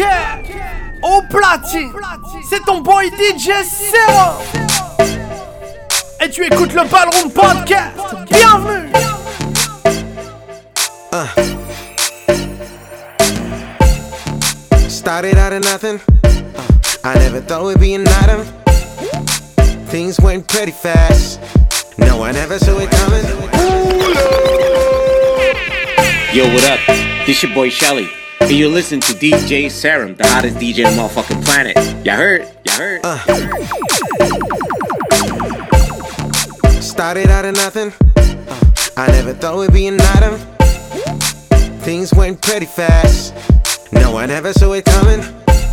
Podcast. Au platine, c'est ton boy DJ Zero. Et tu écoutes le Ballroom Podcast. Bienvenue. Uh. Started out of nothing. I never thought we'd be an item. Things went pretty fast. No one ever saw it coming. Yo, what up? This your boy Shelly. And you listen to DJ Serum, the hottest DJ on the motherfucking planet. Ya heard? Ya heard? Uh. Started out of nothing. I never thought we'd be an item. Things went pretty fast. No one ever saw it coming.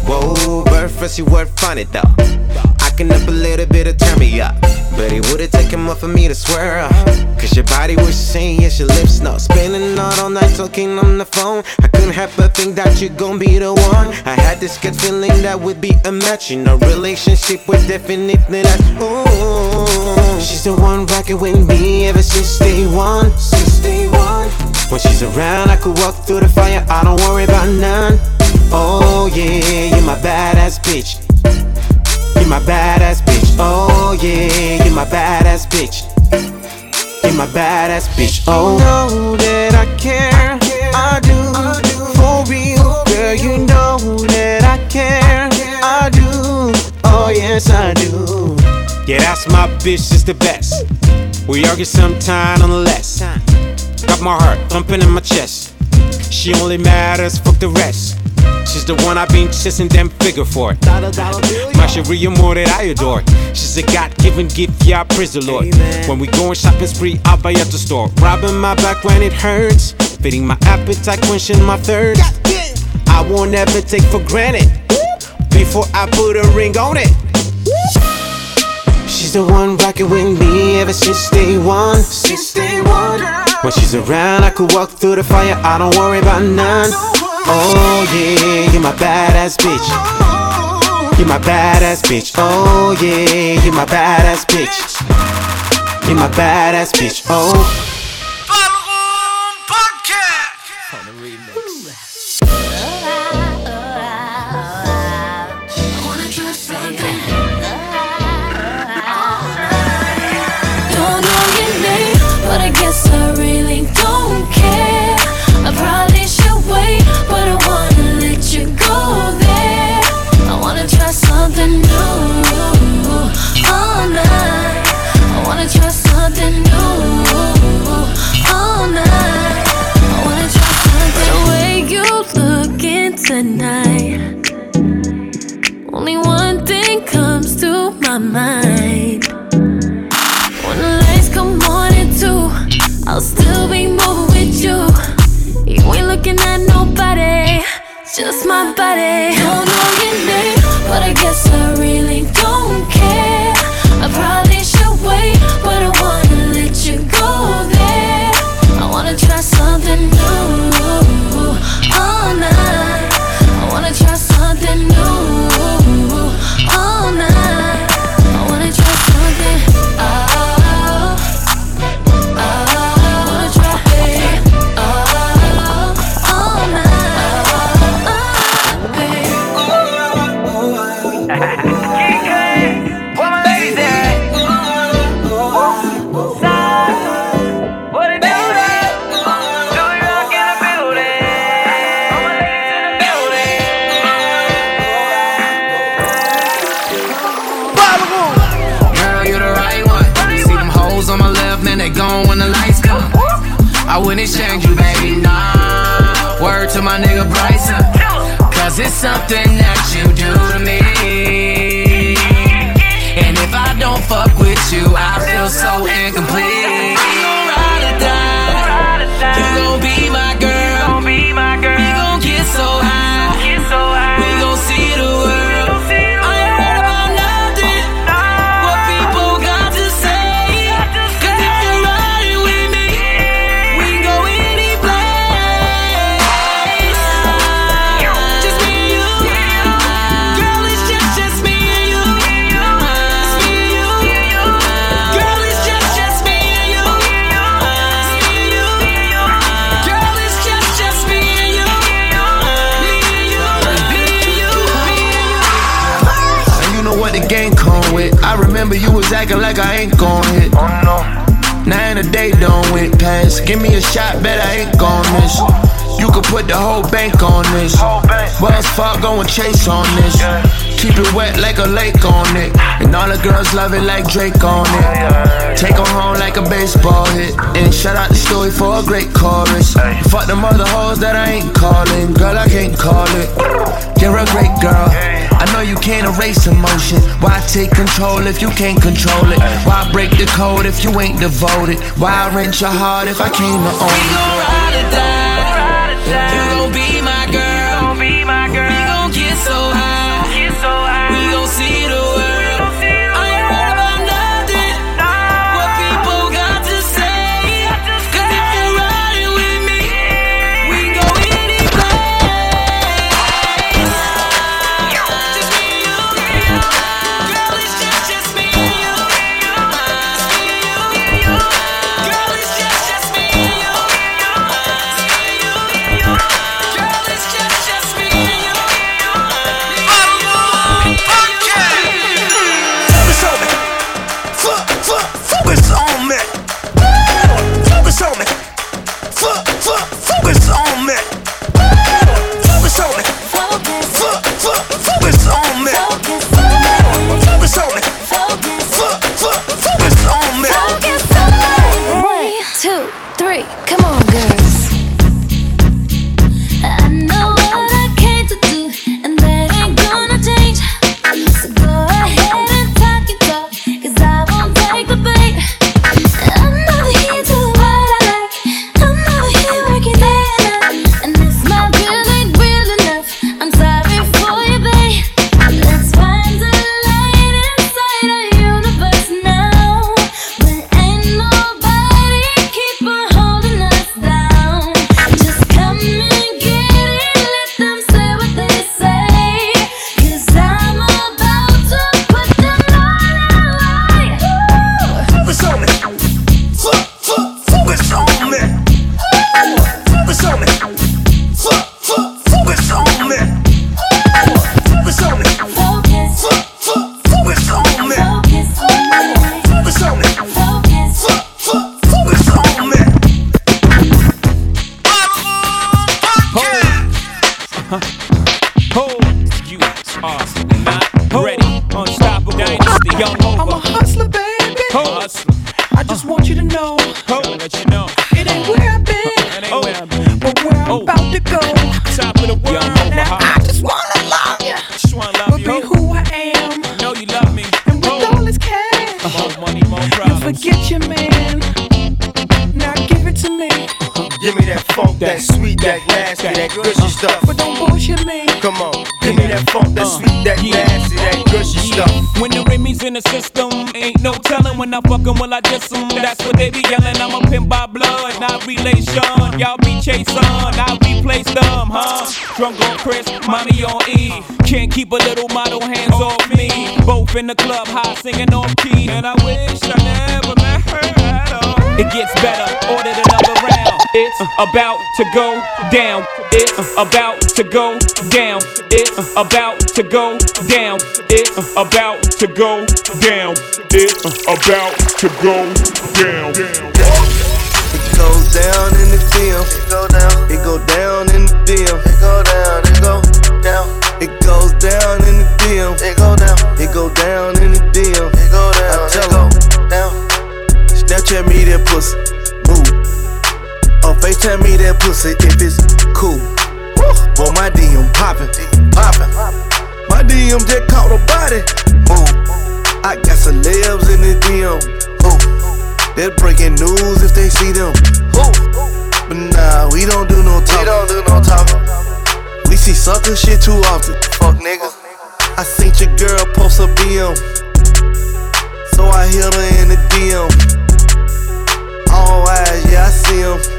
Whoa, bird first you were funny though. Up a little bit of turn me up. But it would've taken more for me to swear up. Cause your body was saying yes, your lips no. Spending out all night talking on the phone. I couldn't help but think that you're gonna be the one. I had this good feeling that would be a match. In a relationship with definitely that. Ooh, she's the one rocking with me ever since day one. Since day one. When she's around, I could walk through the fire. I don't worry about none. Oh yeah, you're my badass bitch. You're my badass bitch. Oh yeah, you're my badass bitch. You're my badass bitch. Oh, you know that I care. I do for real, girl. You know that I care. I do. Oh yes, I do. Yeah, that's my bitch. She's the best. We argue sometime on the less. Got my heart thumping in my chest. She only matters, fuck the rest. She's the one I've been chasing them figure for. My Sharia more that I adore. She's a God given gift, yeah, praise the Lord. When we going shopping spree, I'll buy at the store. Robbing my back when it hurts. Feeding my appetite, quenching my thirst. I won't ever take for granted. Before I put a ring on it. She's the one rocking with me ever since day one. Since day one. When she's around, I could walk through the fire. I don't worry about none. Oh yeah, you're my badass bitch. You're my badass bitch. Oh yeah, you're my badass bitch. You're my badass bitch. Oh. Bet I ain't gon' miss. You could put the whole bank on this. Wells Fargo and Chase on this. Keep it wet like a lake on it. And all the girls love it like Drake on it. Take 'em home like a baseball hit. And shout out the story for a great chorus. Fuck them other hoes that I ain't calling. Girl, I can't call it. You're a great girl. I know you can't erase emotion. Why take control if you can't control it? Why break the code if you ain't devoted? Why wrench your heart if I came to own it? We gon' ride or die. You gon' be ready. Unstoppable dynasty, uh, young I'm a hustler, baby. Hustler. I just want you to know Gotta let you know. it ain't where I've been, That ain't where I've been. but where I'm Oh. about to go. Top of the world. young Now uh-huh. I just wanna love you, Just wanna love but love be you. who I am. Know you love me. And with Oh. all this cash, More money, more you forget your man. Now give it to me, Give me that funk, that sweet, that nasty, that gushy stuff. but don't bullshit me. Come on, give me that funk, that uh, sweet, that yeah. nasty, gushy stuff. When the Remy's in the system, ain't no telling when I fuck 'em, will I diss 'em. That's what they be yelling. I'm a pimp by blood, not relation. Y'all be chasing, I be replace them, huh? Drunk on Chris, mommy on E. Can't keep a little model hands off me. Both in the club, high singing off key. And I wish I never met her at all. It gets better, ordered another round. It's about to go down. It's about to go down. It's about to go down. It's about to go down. It's about to go down. It goes down in the DM. It go down. It go down in the DM. It go down. It go down. It goes down in the DM. It go down. It go down in the DM. It go down. I tell it down. Snapchat me that pussy. FaceTime me that pussy if it's cool. Boy, my DM poppin'. Poppin'. My DM just caught a body. Move. I got celebs in the DM. Ooh. They're breaking news if they see them. Ooh. But nah, we don't do no talking. We don't do no talking. We see sucker shit too often. Fuck niggas. I seen your girl post a BM. So I hit her in the DM. All eyes, yeah, I see him.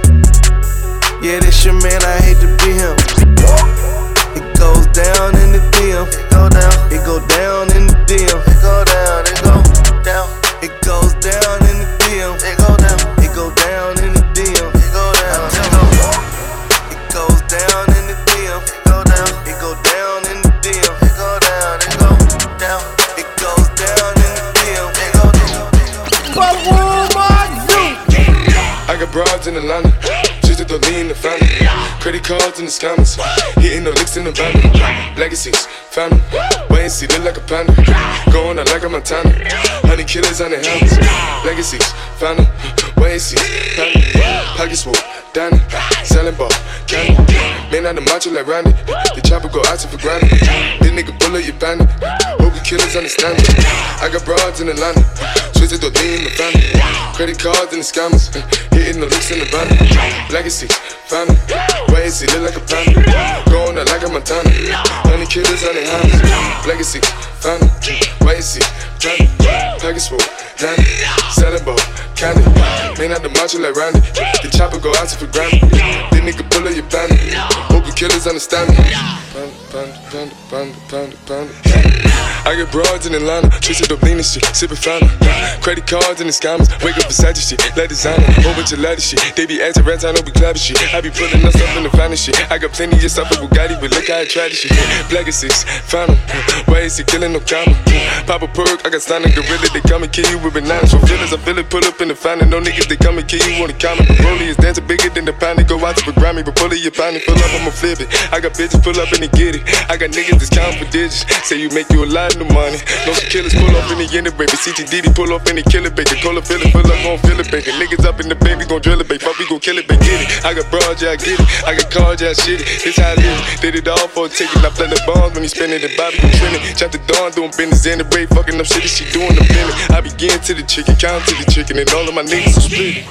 Yeah, this your man, I hate to be him. It goes down in the DM. It go down. It go down in the DM. It go down. It go down. It goes down in the DM. It go down. It go down in the DM. It go down. It goes down in the DM. It go down. It go down in the DM. It go down. It go down. It goes down in the DM. It go down. But who am I? I got broads in Atlanta just to lean the family. Credit cards in the scammers, hitting the licks in the van. Legacies, family, wait and see, look like a panda. Going out like a Montana, honey killers on the helmets. Legacies, family, wait and see, family. Pockets full, Danny, selling ball, candy. Man out the macho like Randy, the chopper go out to for granted. This nigga bullet you bandit, hope you killers understand me. I got broads in Atlanta, twisted the lean in the family. Credit cards and the scammers, hitting the licks in the van. Legacy, family, wait and see, look like a panda. Going out like a Montana, honey killers on their hands. Legacy, family, wait and see, family. Package full, Danny, selling ball, candy. Man out the macho like Randy, the chopper go out to for granted. This nigga bullet you bandit, hope you killers understand me. Panda, panda, panda, panda, panda. I get broads in Atlanta, lean and shit, sippin' fountain. Credit cards and the scammers, wake up beside your shit, let designer, whole bunch of ladder shit. They be acting rats, I know we clapping shit. I be pulling up in the finest shit. I got plenty of stuff with Bugatti, but look how I tried this shit. Black is six, fountain, why is he killing no comma? Pop a perk, I got stunning gorilla, they come and kill you with bananas. For feelings, I feel it, pull up in the fountain. No niggas, they come and kill you on the counter. Broly is dancing bigger than the pound, they go out to the Grammy, but pull it, you pound pull up, I'ma flip it. I got bitches, pull up and they get it. I got niggas that's counting for digits, say you make you a lot of money. No killers pull up in the end of baby. CTDD pull up in the killer baby. Call a feeling, pull up, gon' feel it, baby. Niggas up in the baby, gon' drill it, baby. Fuck, we gon' kill it, baby. Get it. I got broads, yeah, I get it. I got cars, yeah, I shit it. This how I live. Did it all for a ticket. I play the bombs when he spinning the Bobby gon' trend it. Chop the dawn, doing business in the braid, fucking up shit. She doing the minute. I begin to the chicken, count to the chicken, and all of my niggas are split.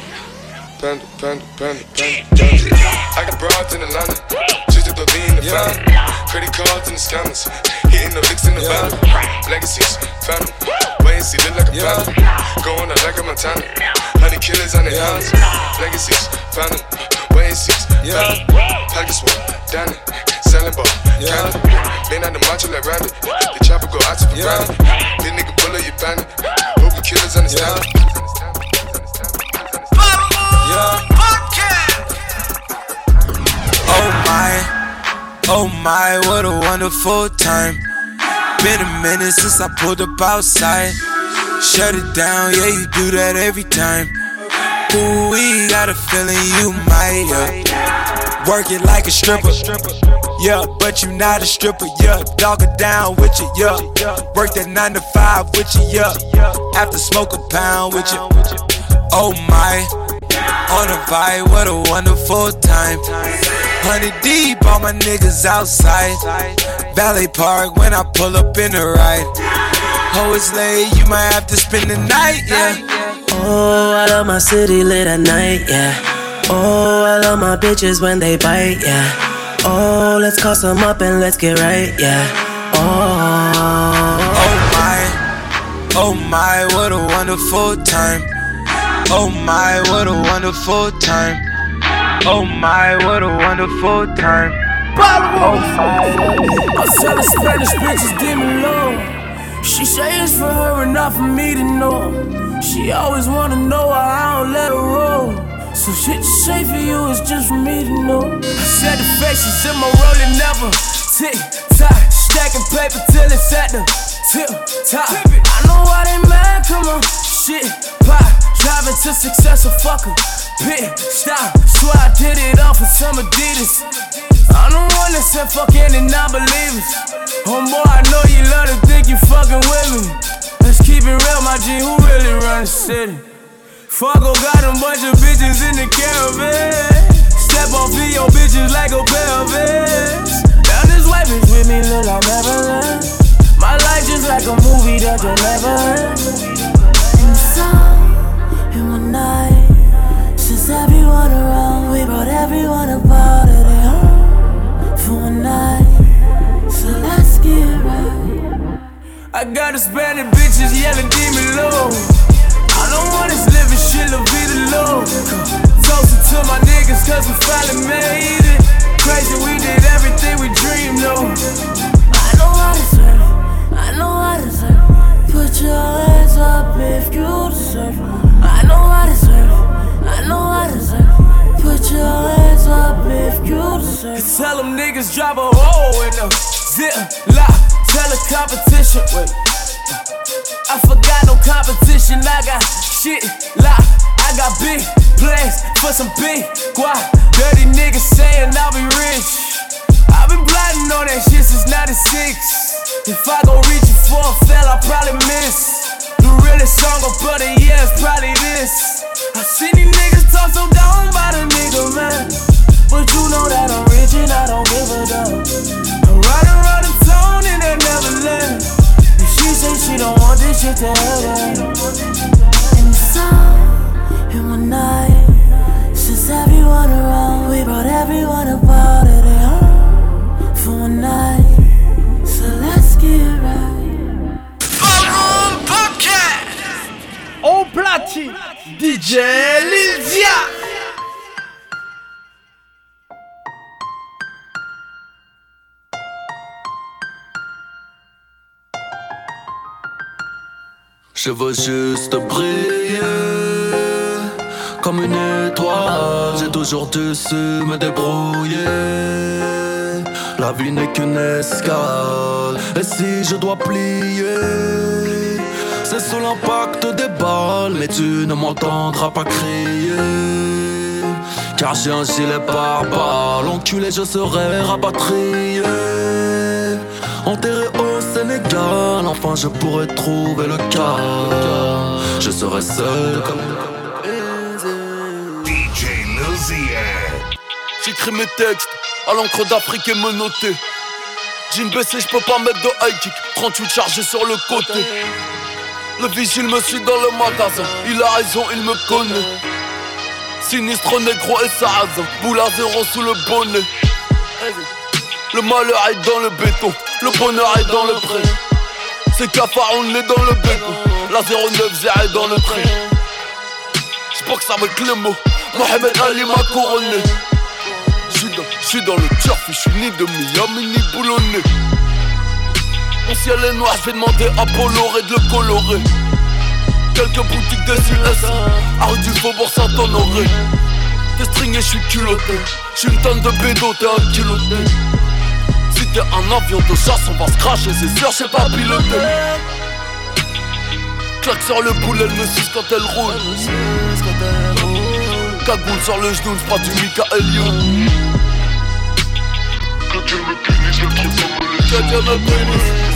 Panda, panda, panda, panda, panda. I got broads in Atlanta, just to lean the family. Credit cards and the scammers, hitting the licks in the van. Legacies, family, wait and see, look like a panda. Going out like a Montana, honey killers on their hands. Legacies, family, wait and see, family. Pockets full, Danny, selling ball, candy. Man out the macho like Randy, the chopper go out to for granted. This nigga bullet you bandit, hope you killers understand. Oh my, oh my, what a wonderful time. Been a minute since I pulled up outside. Shut it down, yeah, you do that every time. Ooh, we got a feeling you might, yeah. Work it like a stripper. Yeah, but you not a stripper, yeah. Dog it down with you, yeah. Work that 9 to 5 with you, yeah. After smoke a pound with you. Oh my, on a vibe, what a wonderful time. Honey deep, all my niggas outside. Valley Park when I pull up in the ride. Oh, it's late, you might have to spend the night, yeah. Oh, I love my city lit at night, yeah. Oh, I love my bitches when they bite, yeah. Oh, let's call some up and let's get right, yeah. Oh, Oh my, oh my, what a wonderful time. Oh my, what a wonderful time. Oh my, what a wonderful time. Oh my. I tell the Spanish bitches demon low. She say it's for her and not for me to know. She always wanna know why I don't let her roll. So shit you say for you is just for me to know. I said the faces in my rolling never tick tock, stacking paper till it's at the tip top. I know why they mad, come on, shit pop, driving to success or fuck 'em. Pit stop, swear I did it all for some Adidas. I'm the one that said fuck any non-believers. Homeboy, I know you love to think you fucking with me. Let's keep it real, my G, who really run the city? Fargo oh got a bunch of bitches in the caravan. Step on for your bitches like a of Down this way, bitch with me, look like Neverland. My life just like a movie that you never heard. Night. Since everyone around, we brought everyone about it home for one night. So let's get right. I got Hispanic bitches yelling demon low. I don't want this living shit, la vida low. Toasted to my niggas, cause we finally made it. Crazy, we did everything we dreamed of. I know I deserve. I know I deserve. Put your hands up if you deserve. I know I deserve. I know I deserve. Put your hands up if you deserve. Tell them niggas drop a hole in the zip lock. Tell the competition, wait. I forgot no competition. I got shit locked. I got big plans for some big guap. Dirty niggas saying I'll be rich. I've been plotting on that shit since 96. If I go reaching for a fell, I probably miss. The realest song of the year is probably this. I see these niggas talk so down by the nigga, man. But you know that I'm rich and I don't give a damn. I'm riding around the town in that Neverland. And she say she don't want this shit to happen. Je veux juste briller comme une étoile. J'ai toujours dû me débrouiller. La vie n'est qu'une escale. Et si je dois plier, c'est sous l'impact des balles. Mais tu ne m'entendras pas crier. Car j'ai un gilet par balle. Enculé, je serai rapatrié. Enterré au Sénégal, enfin je pourrais trouver le calme. Je serai seul comme. DJ J'écris mes textes à l'encre d'Afrique et me noter. Jean baissé, je peux pas mettre de high kick. 38 chargés sur le côté. Le vigile me suit dans le magasin. Il a raison, il me connaît. Sinistre négro et sarrasin. Boule à zéro sous le bonnet. Le malheur est dans le béton. Le bonheur est dans le pré. C'est cafard, on est dans le béton. La 09 est dans le train. J'boxe avec les mots. Mohamed Ali m'a couronné. J'suis dans, j'suis dans le turf, j'suis ni de Miami ni boulonné. Mon ciel est noir, j'vais demander à Bolloré de le colorer. Quelques boutiques de SUS, rue du Faubourg Saint-Honoré. T'es stringé, j'suis culotté. J'suis une tonne de bédo, t'es un culotté. Si t'es un avion de chasse, on va se cracher, c'est sûr, j'sais pas piloter. Claque sur le boule, elle me suce quand elle roule. Cagoule sur le genou, j'prends du Michael Youn. Que Dieu me le.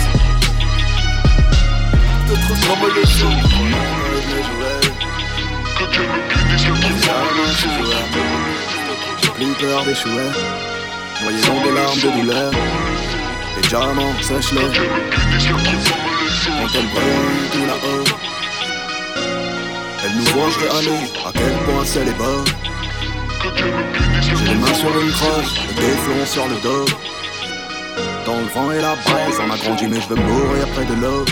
Le truc comme le. Que Dieu me bénisse, le le plus peur d'échouer. Voyez dans des larmes de douleur. Les diamants, sèche-les. On t'aime tout là-haut. Elle nous voit, je vais aller. À quel point c'est les bas. J'ai les mains sur une crosse, le déflon sur le dos. Dans le vent et la braise, on a grandi, mais je veux mourir près de l'eau.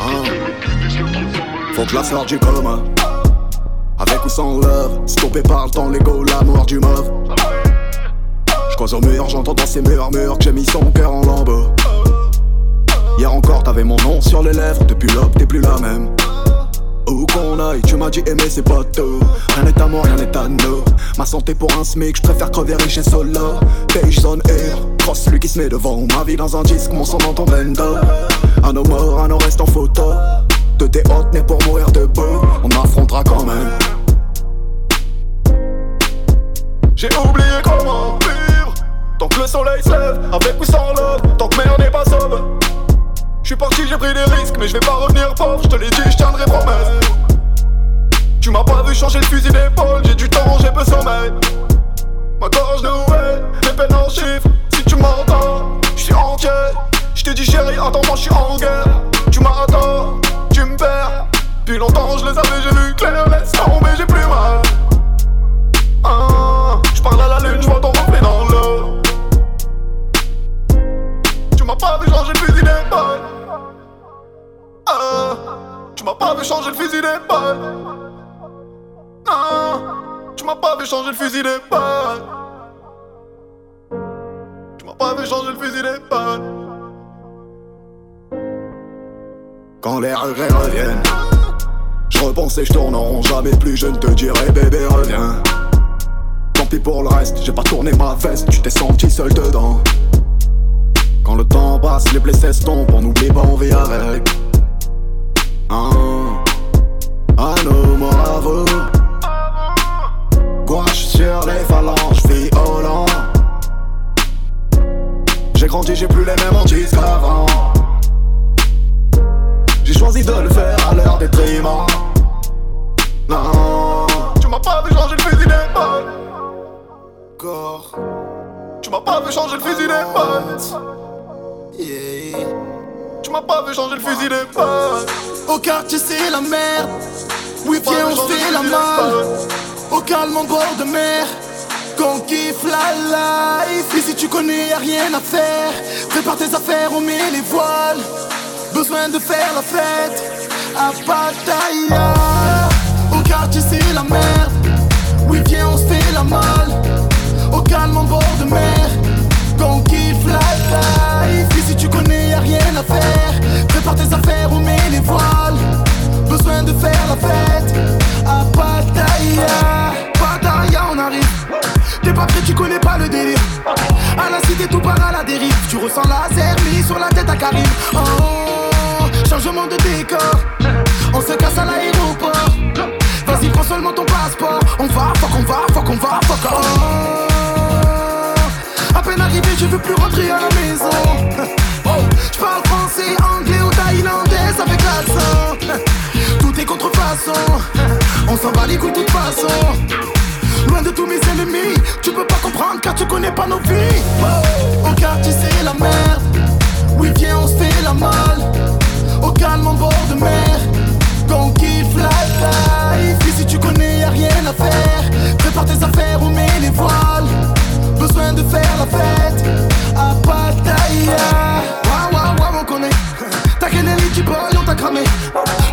Hein. Faut que la sorte du coma. Avec ou sans love, stoppé par le temps, l'ego, l'amour du mauve. J'croise au mur, j'entends dans ces murmures que j'ai mis son cœur en lambeaux. Hier encore, t'avais mon nom sur les lèvres, depuis l'aube, t'es plus la même. Où qu'on aille, tu m'as dit aimer c'est pas tout. Rien n'est à moi, rien n'est à nous. Ma santé pour un smic, je préfère crever riche et solo Beige zone air, cross lui qui se met devant Ma vie dans un disque, mon sang dans ton bendo Un nos morts, un nos restes en photo. De tes hôtes nés pour mourir debout. On affrontera quand même. J'ai oublié comment vivre. Tant que le soleil se lève, avec ou sans Tant que merde n'est pas sobre je suis parti, j'ai pris des risques, mais je vais pas revenir pauvre. Je te l'ai dit, je tiendrai promesse. Tu m'as pas vu changer le fusil d'épaule, j'ai du temps, j'ai peu sommeil. Ma gorge nouée, mes peines en chiffres. Si tu m'entends, je suis entier. Je te dis chérie, attends, moi je suis en guerre. Tu m'attends, tu me perds. Depuis longtemps, je les avais, j'ai vu clair. Laisse tomber, j'ai plus mal. Ah, je parle à la lune, je vois ton pas vu changer le fusil d'épaule. Ah, tu m'as pas vu changer le fusil d'épaule. Non, tu m'as pas vu changer le fusil d'épaule. Tu m'as pas vu changer le fusil d'épaule. Quand les regrets reviennent, je repense et je tourne en rond. Jamais plus je ne te dirai bébé reviens. Tant pis pour le reste, j'ai pas tourné ma veste, tu t'es senti seul dedans. Quand le temps passe, les blessés s'estompent, on oublie pas, on vit avec. Ah, ah no more à vous. Gouache sur les phalanges, violant. J'ai grandi, j'ai plus les mêmes hantises qu'avant. J'ai choisi de le faire à l'heure des triments. Non, tu m'as pas vu changer le fusil d'épaule. Corps, tu m'as pas vu changer le fusil d'épaule. Yeah. Tu m'as pas vu changer le fusil d'épaule. Au quartier c'est la merde. Oui viens on se fait la malle. Au calme en bord de mer. Qu'on kiffe la life. Ici tu connais y'a rien à faire. Prépare tes affaires on met les voiles. Besoin de faire la fête. À Pattaya. Au quartier c'est la merde. Oui viens on se fait la malle. Au calme en bord de mer. Qu'on kiffe la life Ici tu connais y'a rien à faire. Prépare tes affaires on met les voiles. Besoin de faire la fête. À Pattaya Pattaya on arrive. T'es pas prêt tu connais pas le délire. À la cité tout part à la dérive. Tu ressens la mis sur la tête à Karim. Oh changement de décor. On se casse à l'aéroport. Vas-y prends seulement ton passeport. On va, fuck on va, fuck on va, fuck oh. À peine arrivé je veux plus rentrer à la maison Oh, je parle français, anglais ou thaïlandaise avec l'accent. Tout est contrefaçon, on s'en bat les couilles de toute façon. Loin de tous mes ennemis, tu peux pas comprendre car tu connais pas nos vies. Au quartier c'est la merde, oui viens on se fait la malle. Au calme en bord de mer, qu'on kiffe la life. Ici tu connais y'a rien à faire, prépare tes affaires, on met les voiles. De faire la fête à Pattaya. Waouh, waouh, waouh, on connaît. T'as quel élite boy, on t'a cramé.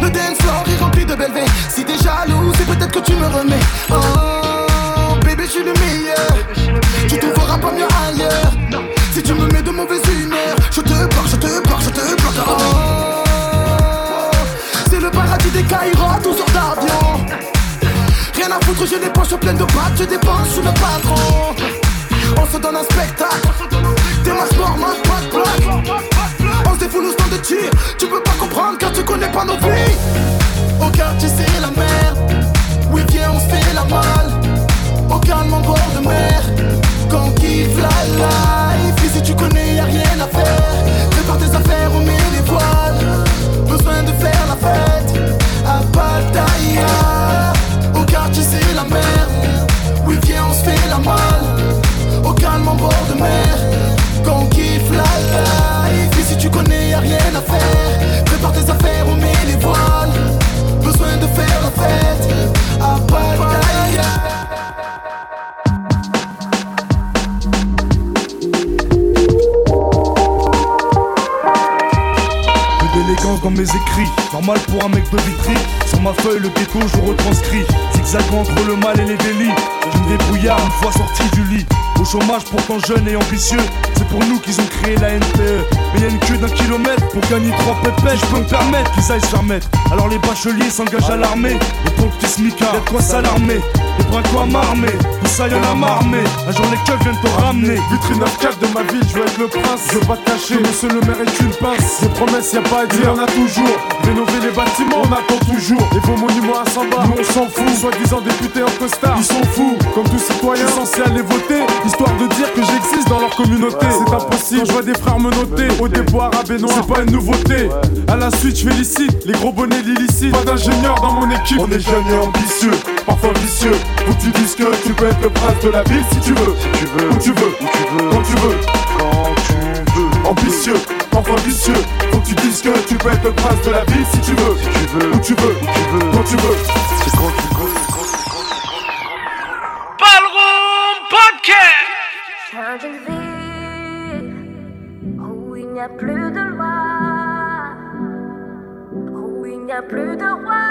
Le dance floor est rempli de belles. Si t'es jaloux, c'est peut-être que tu me remets. Oh, bébé, je suis le meilleur. Tu trouveras pas mieux ailleurs. Si tu me mets de mauvaise humeur, je te bloque, je te bloque, je te bloque. Oh, c'est le paradis des Caïros, tout sur d'avion. Rien à foutre, j'ai les poches pleines de pâtes, je dépense sous le patron. On se donne un spectacle, t'es ma sport, ma pas de plaque. On se défoule au stand de tir, tu peux pas comprendre car tu connais pas nos vies. Au quartier c'est la merde, oui viens on se fait la malle. Au calme en bord de mer, life. Dans mes écrits, normal pour un mec de vitry. Sur ma feuille, le ghetto, je retranscris. Zigzagant entre le mal et les délits. Je me débrouillard une fois sorti du lit. Au chômage, pourtant jeune et ambitieux. C'est pour nous qu'ils ont créé la NPE. Mais y a une queue d'un kilomètre pour gagner trois pépettes. Je peux me permettre qu'ils aillent se faire mettre. Alors les bacheliers s'engagent à l'armée. Et pour le petit smicard, y'a quoi s'alarmer. Les bras quoi m'armer, tout ça y'en a marmé. Un jour les keufs viennent te ramener. Vitrine 9 de ma ville, je veux être le prince. Je veux pas te cacher, monsieur le maire est une pince. Des promesses, y a pas à dire, on a toujours. Rénover les bâtiments, on attend toujours. Et vos monuments à 100 bars, nous on s'en fout. Soi-disant députés en costard, ils sont fous. Comme tout citoyen censé aller voter, histoire de dire que j'existe dans leur communauté. C'est impossible, Quand je vois des frères me noter. Au déboire à Benoît, c'est pas une nouveauté. À la suite, je félicite les gros bonnets l'illicite. Pas d'ingénieur dans mon équipe. On est jeunes et ambitieux, parfois vicieux. Faut que tu dises que tu peux être le prince de la ville si tu veux. Si tu veux, où tu veux, où tu veux, quand tu veux, quand tu veux. Ambitieux, parfois vicieux. Faut que tu dises que tu peux être le prince de la ville si tu veux. Si tu veux, où tu veux, où tu veux, quand tu veux. C'est quand tu veux. A plus de loi, où il n'y a plus de roi.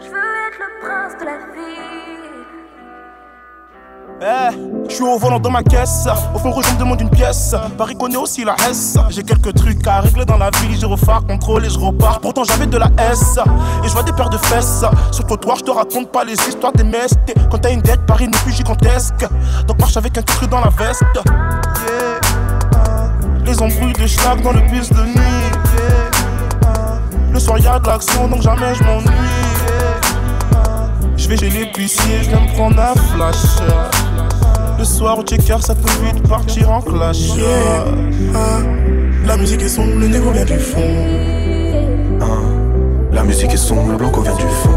Je veux être le prince de la ville. Eh, je suis au volant dans ma caisse. Au fond on me demande une pièce. Paris connaît aussi la S. J'ai quelques trucs à régler dans la ville. Je refais contrôle et je repars. Pourtant, j'avais de la S. Et je vois des paires de fesses. Sur le trottoir, je te raconte pas les histoires des mestes. Quand t'as une dette, Paris n'est plus gigantesque. Donc marche avec un titre dans la veste. Yeah. Les embrouilles de schlag dans le bus de nuit. Le soir, y'a de l'action, donc jamais je m'ennuie. Je vais chez l'épicier, je viens me prendre un flash. Le soir au checker, ça peut vite partir en clash. Ah, la musique est sombre, le négro vient du fond. La musique est sombre, le blanco vient du fond.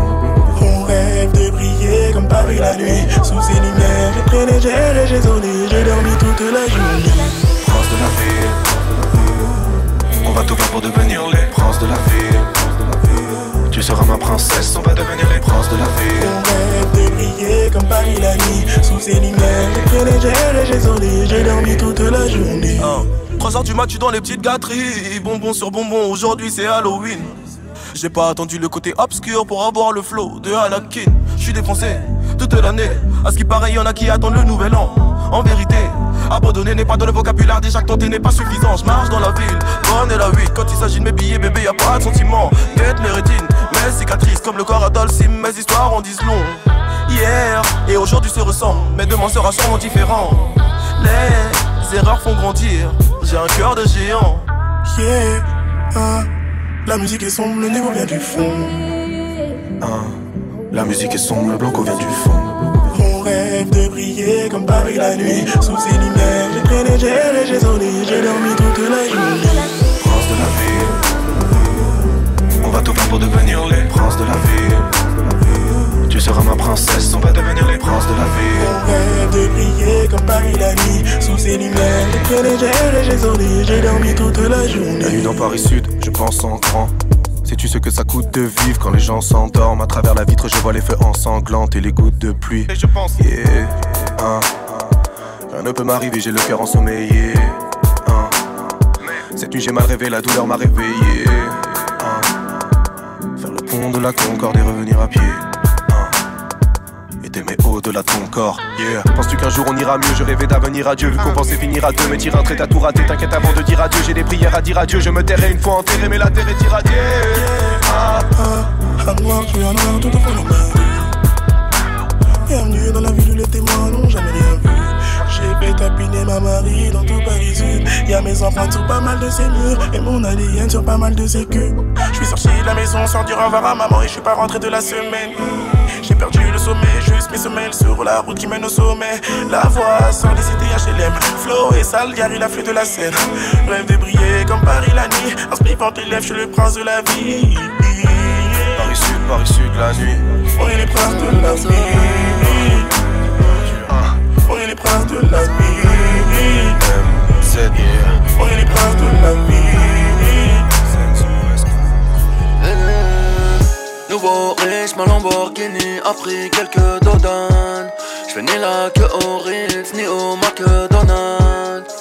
On rêve de briller comme Paris la nuit. Sous ces lumières, j'ai traîné, j'ai j'ai sonné, j'ai dormi toute la journée. Prince de la ville. On va tout faire pour devenir les princes de la ville. Tu seras ma princesse, on va devenir les princes de la ville. On rêve de briller comme Paris la nuit. Sous ces lumières, j'ai traîné, j'ai j'ai sonné, j'ai dormi toute la journée. 3h du mat, tu dans les petites gâteries. Bonbon sur bonbon, aujourd'hui c'est Halloween. J'ai pas attendu le côté obscur pour avoir le flow de Anakin. J'suis défoncé toute l'année. À ce qui paraît, y'en a qui attendent le nouvel an. En vérité, abandonner n'est pas dans le vocabulaire. Déjà que tenter n'est pas suffisant. J'marche dans la ville, bonne et la 8. Quand il s'agit de mes billets, bébé, y a pas de sentiment. Guette mes rétines, mes cicatrices comme le corps adolescent. Mes histoires en disent long. Hier et aujourd'hui se ressemblent, mais demain sera sûrement différent. Les erreurs font grandir. J'ai un cœur de géant. Yeah, ah, la musique est sombre, le négro vient du fond. La musique est sombre, le blanco vient du fond. On rêve de briller comme Paris la nuit. Sous ces lumières, j'ai traîné, j'ai j'ai sonné, j'ai dormi toute la journée. Prince de la ville. On va tout faire pour devenir les princes de la ville. Tu seras ma princesse, on va devenir les princes de la ville. On rêve de briller comme Paris la nuit. Sous ces lumières, j'ai traîné, j'ai j'ai sonné, j'ai dormi toute la journée. La nuit dans Paris Sud, je pense en grand. Sais-tu ce que ça coûte de vivre quand les gens s'endorment? À travers la vitre, je vois les feux ensanglantes et les gouttes de pluie. Et je pense, Yeah, hein. Rien ne peut m'arriver, j'ai le cœur ensommeillé. hein. Cette nuit, j'ai mal rêvé, la douleur m'a réveillé. hein. Faire le pont de la Concorde et revenir à pied. Au-delà de ton corps. Yeah. Penses-tu qu'un jour on ira mieux? Je rêvais d'avenir à Dieu, vu qu'on pensait finir à deux. Mais tirer un trait, t'as tout raté. T'inquiète avant de dire adieu. J'ai des prières à dire adieu. Je me tairai une fois enterré, mais la terre est irradiée. Ah. À noir, je suis un noir tout de ma rue. Bienvenue dans la ville où les témoins n'ont jamais rien vu. J'ai fait tapiner ma Marie dans tout Paris Sud. Y'a mes empreintes sur pas mal de ses murs et mon ADN sur pas mal de ses culs. Je suis sorti de la maison sans dire au revoir à maman et je suis pas rentré de la semaine. J'ai perdu le sommet, juste mes semelles sur la route qui mène au sommet. La voix sort des cités HLM. Flow et sale, Gary la flûte de la scène. Rêve de briller comme Paris la nuit. Un spiff en élève, je suis le prince de la vie. Paris Sud, Paris Sud, la nuit. On est les princes de la vie. On est les princes de la vie. On est les princes de la vie. Nouveau riche, ma Lamborghini a pris quelques dodanes. J'fais ni la queue au Ritz, ni au McDonald's.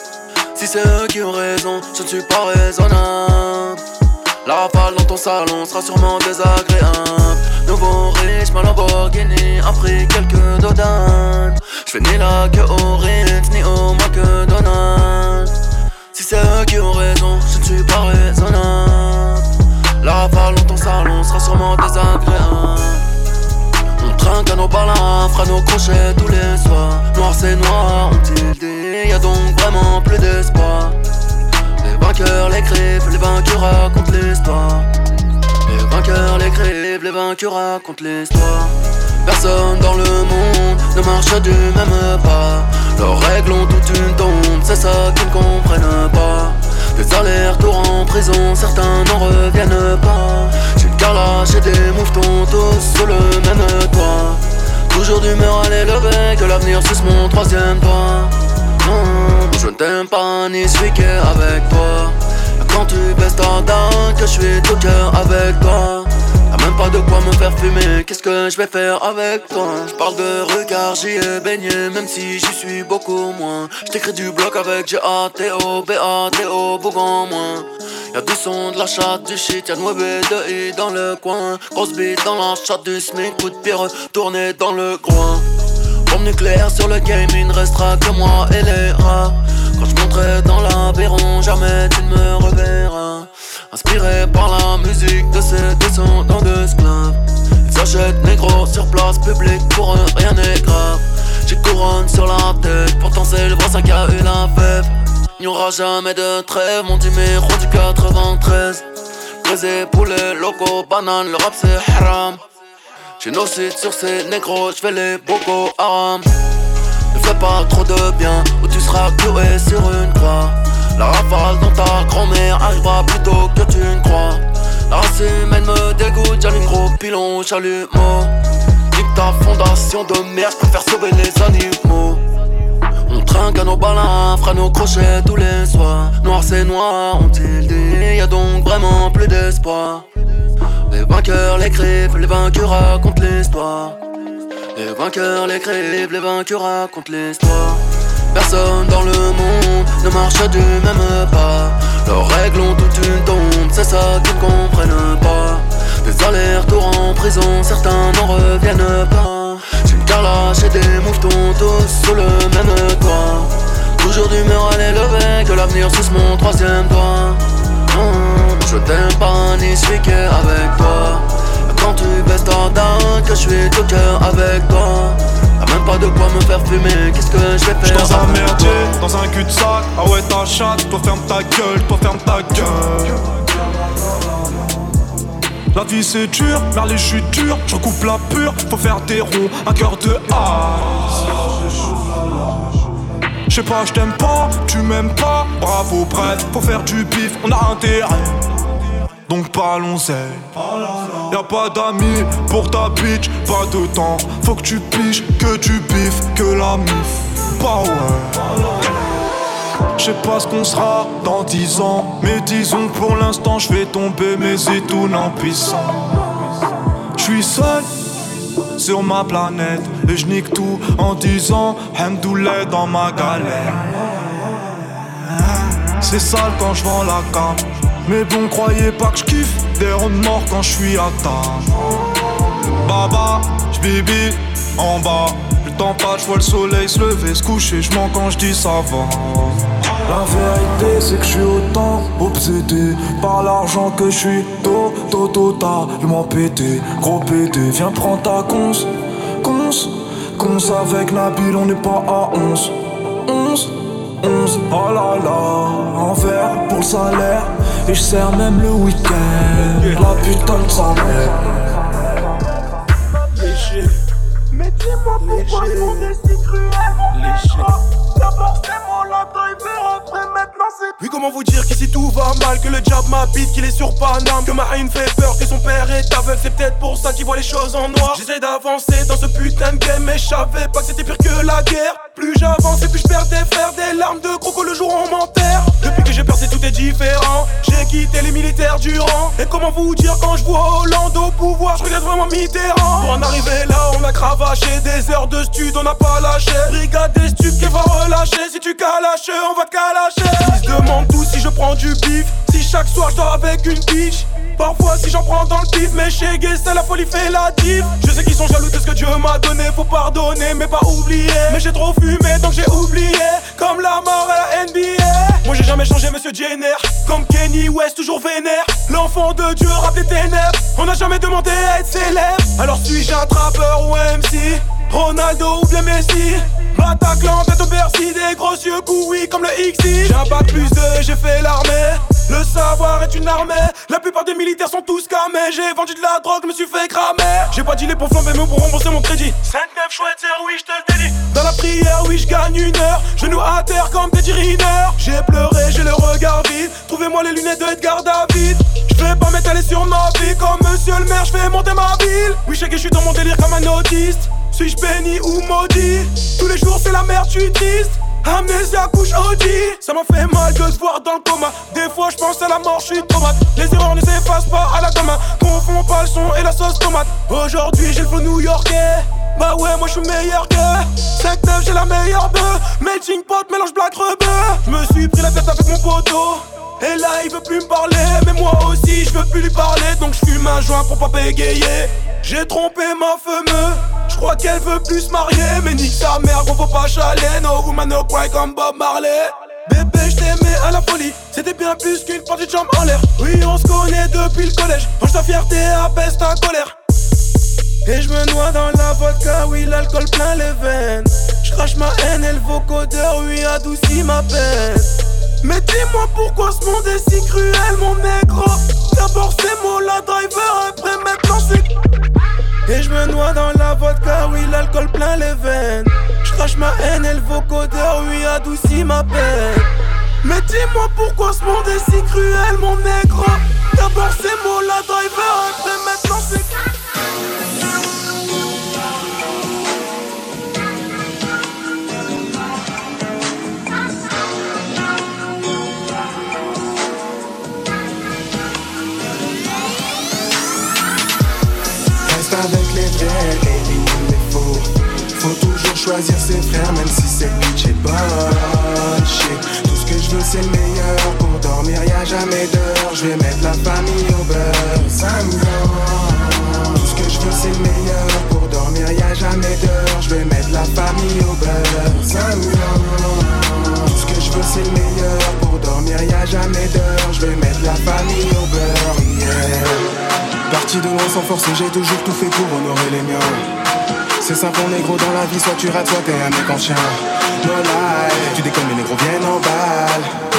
Si c'est eux qui ont raison, je ne suis pas raisonnable. La rafale dans ton salon sera sûrement désagréable. Nouveau riche, ma Lamborghini a pris quelques dodanes. J'fais ni la queue au Ritz, ni au McDonald's. Si c'est eux qui ont raison, je ne suis pas raisonnable. La dans ton salon sera sûrement désagréable. On trinque à nos balins, fera nos crochets tous les soirs. Noir c'est noir, ont-ils dit, y'a donc vraiment plus d'espoir. Les vainqueurs l'écrivent, les vainqueurs racontent l'histoire. Les vainqueurs l'écrivent, les vainqueurs racontent l'histoire. Personne dans le monde ne marche du même pas. Leurs règles ont toute une tombe, c'est ça qu'ils ne comprennent pas. Des allers-retours en prison, certains n'en reviennent pas. J'ai une carlache et des mouvements tous sous le même toit. Toujours d'humeur à l'élever, que l'avenir suce mon troisième doigt. Non, je ne t'aime pas ni celui qui est avec toi. Quand tu baisses ta dent, que je suis tout cœur avec toi. Y'a même pas de quoi me faire fumer, qu'est-ce que je vais faire avec toi? Je parle de regard, j'y ai baigné, même si j'y suis beaucoup moins. Je t'écris du bloc avec G-A-T-O, B-A-T-O, Bougon moins. Y'a du son, de la chatte, du shit, y'a de mauvais de I dans le coin. Grosse bite dans la chatte du SMIC, coup de pierre tourné dans le groin Bombe nucléaire sur le game, il ne restera que moi et les rats. Quand je monterai dans l'aviron, jamais tu ne me reverras Inspiré par la musique de ces descendants d'esclaves. Ils achètent négro sur place publique, pour eux rien n'est grave. J'ai couronne sur la tête, pourtant c'est le voisin qui a eu la fève. N'y aura jamais de trêve, mon numéro du 93 Brisé, poulet, loco, banane, le rap c'est haram. Génocide sur ces négros, j'fais les bocaux haram. Ne fais pas trop de bien, ou tu seras cloué sur une croix. La rafale dans ta grand-mère arrivera plus tôt que tu ne crois. La race me dégoûte, j'allume gros pilon, chalumeau. Nique ta fondation de merde, préfère sauver les animaux. On trinque à nos balins, fera nos crochets tous les soirs. Noir c'est noir, ont-ils dit, y a donc vraiment plus d'espoir. Les vainqueurs l'écrivent, les vainqueurs racontent l'histoire. Les vainqueurs l'écrivent, les vainqueurs racontent l'histoire. Personne dans le monde ne marche du même pas. Leurs règles ont toute une tombe, c'est ça qu'ils ne comprennent pas. Des allers-retours en prison, certains n'en reviennent pas. J'ai une carlache et des mouvements tous sous le même toit. Toujours d'humeur à l'élever, que l'avenir suce mon troisième doigt. Non, je t'aime pas ni suis avec toi. Quand tu baisses ta dinde, que je suis tout cœur avec toi. Y'a même pas de quoi me faire fumer, qu'est-ce que je vais faire Dans un merdier, dans un cul-de-sac, ah ouais ta chatte, toi ferme ta gueule, toi ferme ta gueule. La vie c'est dur, mais les je suis dur, je recoupe la pure, faut faire des ronds, un cœur de Je sais pas, je t'aime pas, tu m'aimes pas, bravo bref, faut faire du bif, on a intérêt. Donc parlons-y. Y'a pas d'amis pour ta bitch, pas de temps. Faut que tu piges, que tu biffes, que la mif. Bah ouais. Je sais pas ce qu'on sera dans 10 ans. Mais disons pour l'instant, je fais tomber mes étoiles en puissant. Je suis seul sur ma planète et je nique tout en disant Hamdoulah dans ma galère. C'est sale quand je vends la cam. Mais bon, croyez pas que je kiffe des ronds de quand je suis à table. Baba, j'bibi en bas. Le temps passe, je vois le soleil se lever, se coucher, je mens quand je dis ça va. La vérité c'est que je suis autant obsédé par l'argent que je suis to to totalement pété, gros pété, viens prendre ta cons, cons, cons avec Nabil, on n'est pas à 11, 11, 11, oh là là, en verre pour le salaire, et je sers même le week-end, la putain de sa mère. Léger. Mais dis-moi pourquoi ce monde est si cruel, mon Léger. D'abord c'est mon driver, après maintenant c'est Oui, comment vous dire qu'ici tout va mal, que le diable m'habite, qu'il est sur Paname, que ma haine fait peur, que son père est aveugle, c'est peut-être pour ça qu'il voit les choses en noir. J'essaie d'avancer dans ce putain de game, mais je savais pas que c'était pire que la guerre. Plus j'avance et plus je perds des frères, des larmes de croco le jour on m'enterre. Depuis que j'ai percé, tout est différent. J'ai quitté les militaires du rang. Et comment vous dire quand je vois Hollande au pouvoir, je regrette vraiment Mitterrand. Pour en arriver là, on a cravaché des heures de stud, on n'a pas lâché. Brigade des stupes qui va relâcher. Si tu calaches, on va te calacher. Ils se demandent tous si je prends du bif. Si chaque soir je dors avec une biche. Parfois si j'en prends dans le pif Mais chez Gay c'est la folie fait la div Je sais qu'ils sont jaloux de ce que Dieu m'a donné Faut pardonner mais pas oublier. Mais j'ai trop fumé donc j'ai oublié. Comme la mort à la NBA Moi j'ai jamais changé monsieur Jenner. Comme Kenny West toujours vénère. L'enfant de Dieu rap des ténèbres. On n'a jamais demandé à être célèbre. Alors suis-je un trappeur ou MC Ronaldo ou bien Messi? Bataclan, tête au Bercy, des gros yeux couilles comme le XI J'ai un bac plus 2, j'ai fait l'armée. Le savoir est une armée. La plupart des militaires sont tous camés J'ai vendu de la drogue, me suis fait cramer. J'ai pas dealé pour flamber mais pour rembourser mon crédit. 5-9 chouettes, oui je te le dédie. Dans la prière, oui je gagne une heure. Genoux à terre comme des Rinner J'ai pleuré, j'ai le regard vide. Trouvez-moi les lunettes de Edgar David. Je vais pas m'étaler sur ma vie. Comme monsieur le maire, je monter ma ville. Oui je sais que je suis dans mon délire comme un autiste suis-je béni ou maudit? Tous les jours c'est la merde, je suis triste Amnésia couche Audi. Ça m'a fait mal de te voir dans le coma. Des fois je pense à la mort, je suis tomate. Les erreurs ne s'effacent pas à la gamin Confond pas le son et la sauce tomate. Aujourd'hui j'ai le flow new-yorkais. Bah ouais moi je suis meilleur que 5-9 j'ai la meilleure bœuf. Melting pot mélange black rebeu. Je me suis pris la tête avec mon poteau. Et là il veut plus me parler. Mais moi aussi je veux plus lui parler. Donc je fume un joint pour pas bégayer. J'ai trompé ma fameuse je crois qu'elle veut plus se marier Mais nique sa mère gros faut pas chaler No woman no cry comme Bob Marley. Bébé je t'aimais à la folie. C'était bien plus qu'une partie de jambes en l'air. Oui on se connaît depuis le collège. Mange ta fierté apaise ta colère. Et je me noie dans la vodka, oui l'alcool plein les veines. Je crache ma haine et le vocodeur, oui adoucit ma peine. Mais dis-moi pourquoi ce monde est si cruel mon négro D'abord c'est mon la driver, après maintenant c'est Et je me noie dans la vodka, oui, l'alcool plein les veines. Je crache ma haine et le vocodeur, oui, adoucit ma peine. Mais dis-moi pourquoi ce monde est si cruel, mon nègre. D'abord c'est moi la driver, et maintenant c'est. Reste avec les vrais, élimine les faux. Faut toujours choisir ses frères, même si cette bitch est bonne. Shit. Tout ce que je veux, c'est le meilleur. Pour dormir, y a jamais d'heure. Je vais mettre la famille au beurre. Ça. Tout ce que je veux, c'est le meilleur. Pour dormir, y a jamais d'heure. Je vais mettre la famille au beurre. Ça. Tout ce que je veux, c'est le meilleur. Pour dormir, y a jamais d'heure. Je vais mettre la famille au beurre. Parti de loin sans force, j'ai toujours tout fait pour honorer les miens. C'est simple, on est gros dans la vie, soit tu rates, soit t'es un mec en chien. No lie, tu déconnes, les négros viennent en balle.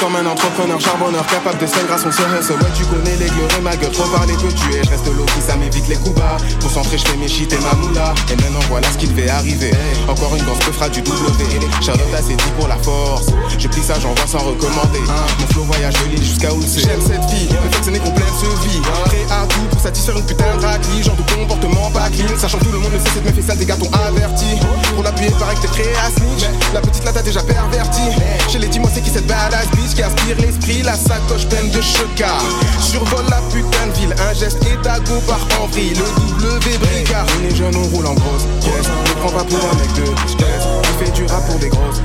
Comme un entrepreneur charbonneur capable de se faire grâce à son seul hustle. Ouais, tu connais les gueules, ma gueule, trop parler peut tuer. Je reste qui ça m'évite les coups bas. Concentré, je fais mes shit et ma moula. Et maintenant, voilà ce qui devait arriver. Encore une grosse peu fera du W. Charlotte c'est dit pour la force. Je plie ça, j'envoie sans recommander. Mon flow voyage de l'île jusqu'à où c'est. J'aime cette fille, perfectionnée complète se vie. Prêt à tout pour satisfaire une putain de raclie. Genre de comportement pas clean. Sachant que tout le monde le sait, cette meuf est sale, des gars t'ont averti. Pour l'appuyer, paraît que t'es prêt à snitch. La petite là t'as déjà perverti. Chez les dis-moi c'est qui cette badass? Bitch qui inspire l'esprit, la sacoche pleine de chocard. Survole la putain de ville, un geste et ta go part en vrille. Le W brigard. On est jeune, on roule en grosse. Yes, ne prends pas pour un mec de yes. On fait du rap pour des grosses.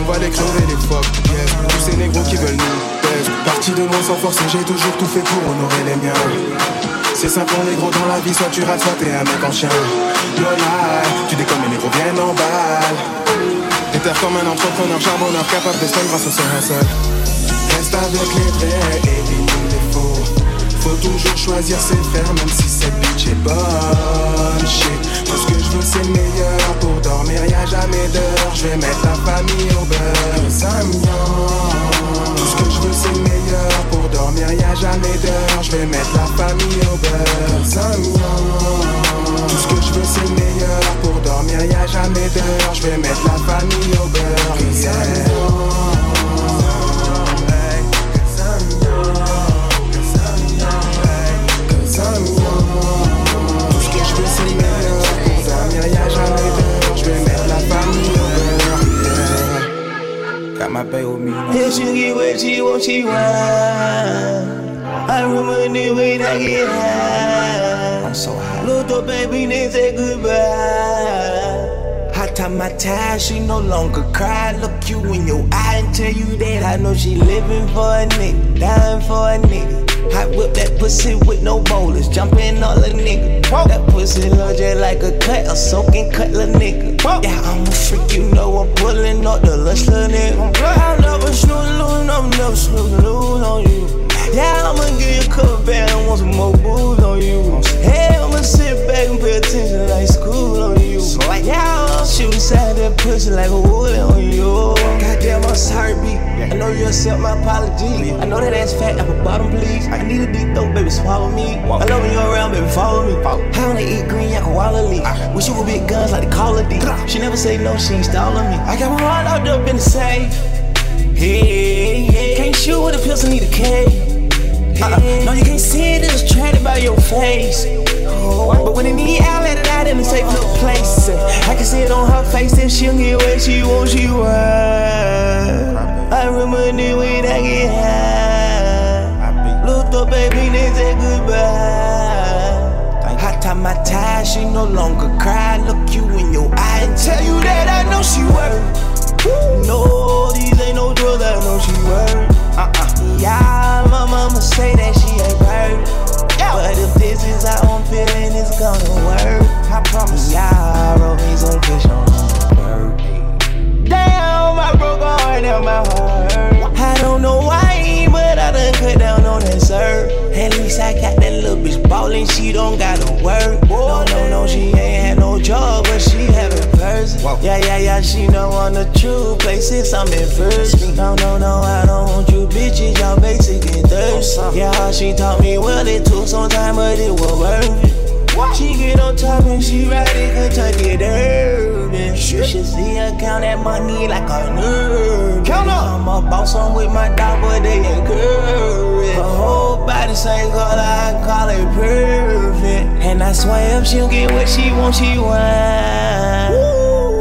On va les crever les phoques. Yes, tous ces négros qui veulent nous. Yes. Parti de loin sans force, j'ai toujours tout fait pour honorer les miens. C'est simple, on est gros dans la vie, soit tu rates, soit t'es un mec en chien. Tu déconnes, les gros viennent en balle. Déterre comme un entrepreneur charbonneur capable de grâce au seul hustle. Reste avec les vrais, faux. Faut toujours choisir ses frères, même si cette bitch est bonne. Shit, tout ce que je veux, c'est le meilleur. Pour dormir, y a jamais d'heure. Je vais mettre la famille au beurre. Tout ce que je veux, c'est le meilleur. Pour dormir, y a jamais d'heure. Je vais mettre la famille au beurre. Tout ce que je veux, c'est le meilleur. Pour dormir, y a jamais d'heure. Je vais mettre la famille au beurre. Yeah. Got my baby with me If she get what she want, she want. I remember way that get high. I'm so high. Look up, baby, then say goodbye. I tie my tie, she no longer cry. Look you in your eye and tell you that I know she living for a nigga, dying for a nigga. I whip that pussy with no bowlers, jumping all a nigga. That pussy look just like a cut, a soaking cut, little nigga. Yeah, I'm a freak, you know I'm pulling up the lush, little nigga. I'll never snooze, lose, no, never snooze, lose on you. Yeah, I'ma give you a couple bands and want some more booze on you. Hey, I'ma sit back and pay attention like school on you. Yeah, I'll shoot inside that pussy like a wood on you. Goddamn, I'm sorry, B. I know you accept my apology. I know that ass fat, apple bottom, please. I need a deep throat, baby, swallow me. I love when you're around, baby, follow me. I wanna eat green, I can wallow leaf. Ah. Wish you would big guns like the Call of Duty. She never say no, she ain't stalling me. I got my heart locked up in the safe. Hey, hey. Can't shoot with a pistol, need a K. Uh-uh. No, you can't see it, it's attracted by your face. Oh, but when it need out, let it out in a safe little place. I can see it on her face if she'll get what she wants, she want. I remember when I get high. Looked up, baby, then say goodbye. I tie my tie, she no longer cry. Look you in your eye and tell you that I know she worth. No, these ain't no drugs, I know she worth. Uh-uh. Yeah, mama say that she ain't worth. But if this is how I'm feeling, it's gonna work. I promise. Yeah, wrote me some fish on her birthday. Damn, I broke her heart and my heart. I don't know why, but I done cut down on that sir. At least I got that little bitch ballin', she don't gotta work. No, no, no, she ain't had no job, but she having person. Yeah, yeah, yeah, she know on the true places I'm in first. No, no, no, I don't want you bitches, y'all basic and thirsty. Oh, yeah, she taught me well, it took some time, but it was worth it. She get on top and she ride it, Kentucky Derby. You should see her count that money like a nerd. Count up. I'm a boss, I'm with my dog, but they ain't curvy. Uh-huh. Her whole body same color, I call it perfect. And I swear if she'll get what she wants, she want.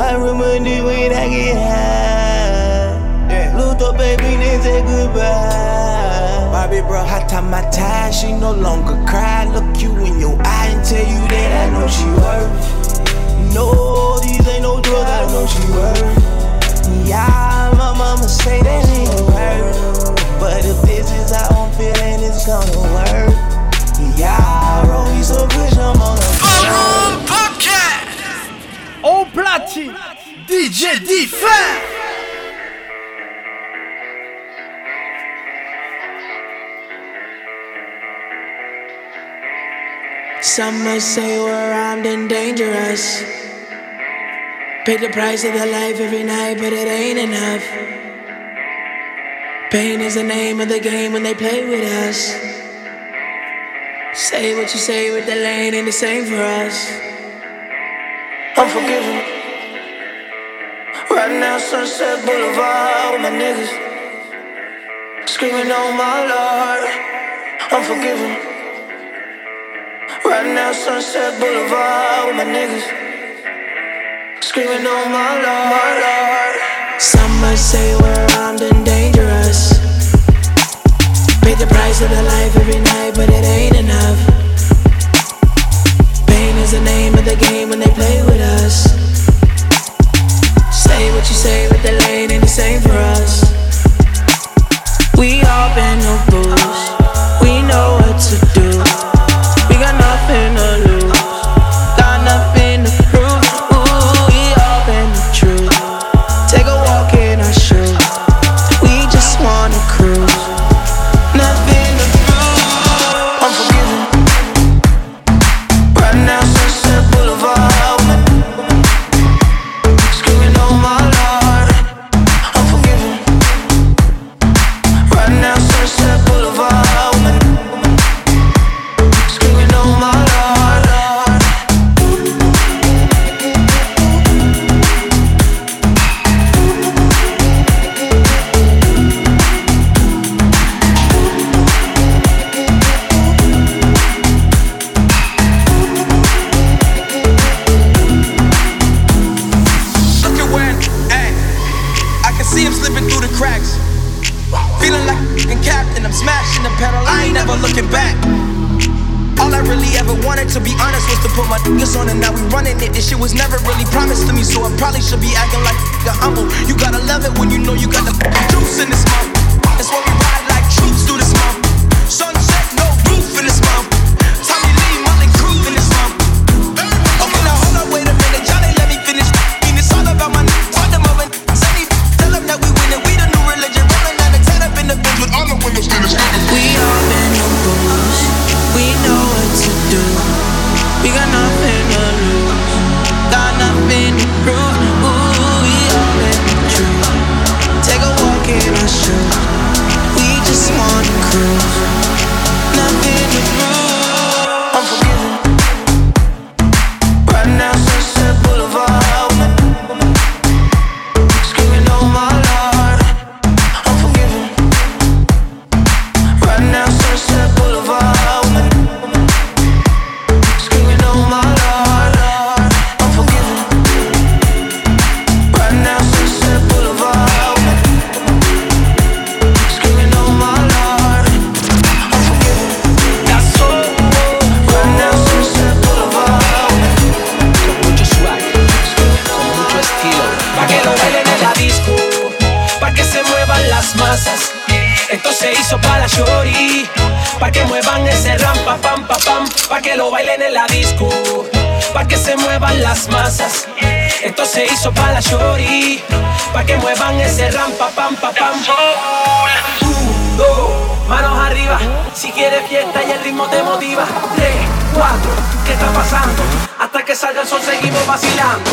I remember when I get high. Baby, they say goodbye. Bobby, bro, hot time my tie, she no longer cry. Look you in your eye and tell you that I know she worth. No, these ain't no drugs, I know she worth. Yeah, my mama say that ain't worth. But if this is how I'm feeling, it's gonna work. Yeah, roll me some push, I'm on a Podcast Au platine DJ Differ Some might say we're armed and dangerous. Pay the price of their life every night, but it ain't enough. Pain is the name of the game when they play with us. Say what you say with the lane ain't the same for us. I'm. Right now, Sunset Boulevard with my niggas. Screaming on my Lord. I'm Right now, Sunset Boulevard with my niggas. Screaming on my Lord. Some might say we're armed and dangerous. Pay the price of their life every night, but it ain't enough. Pain is the name of the game when they play with us. Say what you say with the lane ain't the same for us. We all been no fools. We know what to do. Que muevan ese ram, pa, pam, pa, pam. Pa' que lo bailen en la disco, pa' que se muevan las masas. Esto se hizo para la shorty, pa' que muevan ese ram, pa, pam, pa, pam. Un, dos, manos arriba, si quieres fiesta y el ritmo te motiva. Tres, cuatro, ¿qué está pasando? Hasta que salga el sol seguimos vacilando.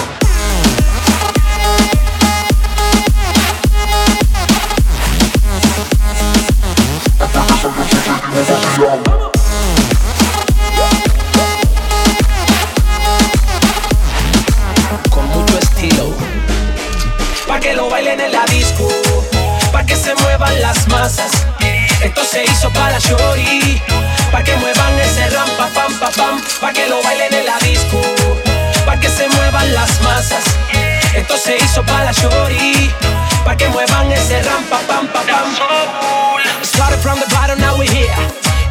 Con mucho estilo. Pa' que lo bailen en la disco. Pa' que se muevan las masas. Esto se hizo para Shori. Pa' que muevan ese rampa, pam, pam, pam. Pa' que lo bailen en la disco. Pa' que se muevan las masas. Esto se hizo para Shori. Pa' que muevan ese rampa, pam, pam, pam. Started from the bottom, now we here.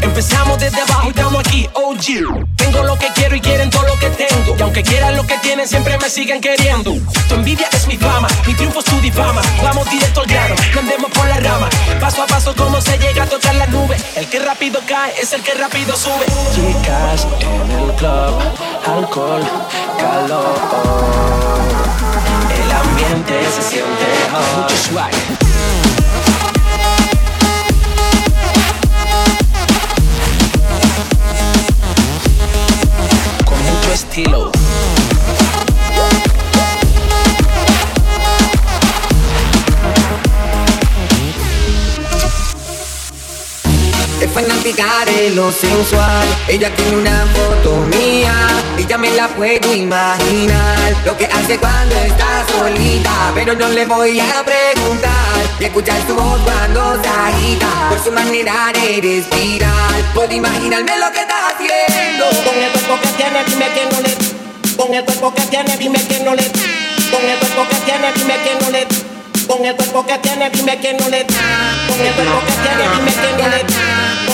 Empezamos desde abajo y estamos aquí, OG. Tengo lo que quiero y quieren todo lo que tengo. Y aunque quieran lo que tienen, siempre me siguen queriendo. Tu envidia es mi fama, mi triunfo es tu difama. Vamos directo al grano, no andemos por la rama. Paso a paso, cómo se llega a tocar la nube. El que rápido cae es el que rápido sube. Chicas en el club, alcohol, calor. El ambiente se siente hot. Mucho swag. Mucho Ella tiene una foto mía y ya me la puedo imaginar. Lo que hace cuando está solita, pero no le voy a preguntar. Y escuchar su voz cuando se agita. Por su manera de respirar, puedo imaginarme lo que está haciendo. Con el cuerpo que tiene, dime que no le. Con el cuerpo que tiene, dime que no le. Con el cuerpo que tiene, dime que no le. Con el cuerpo que tiene, dime que no le. Con el cuerpo que tiene, dime que no le.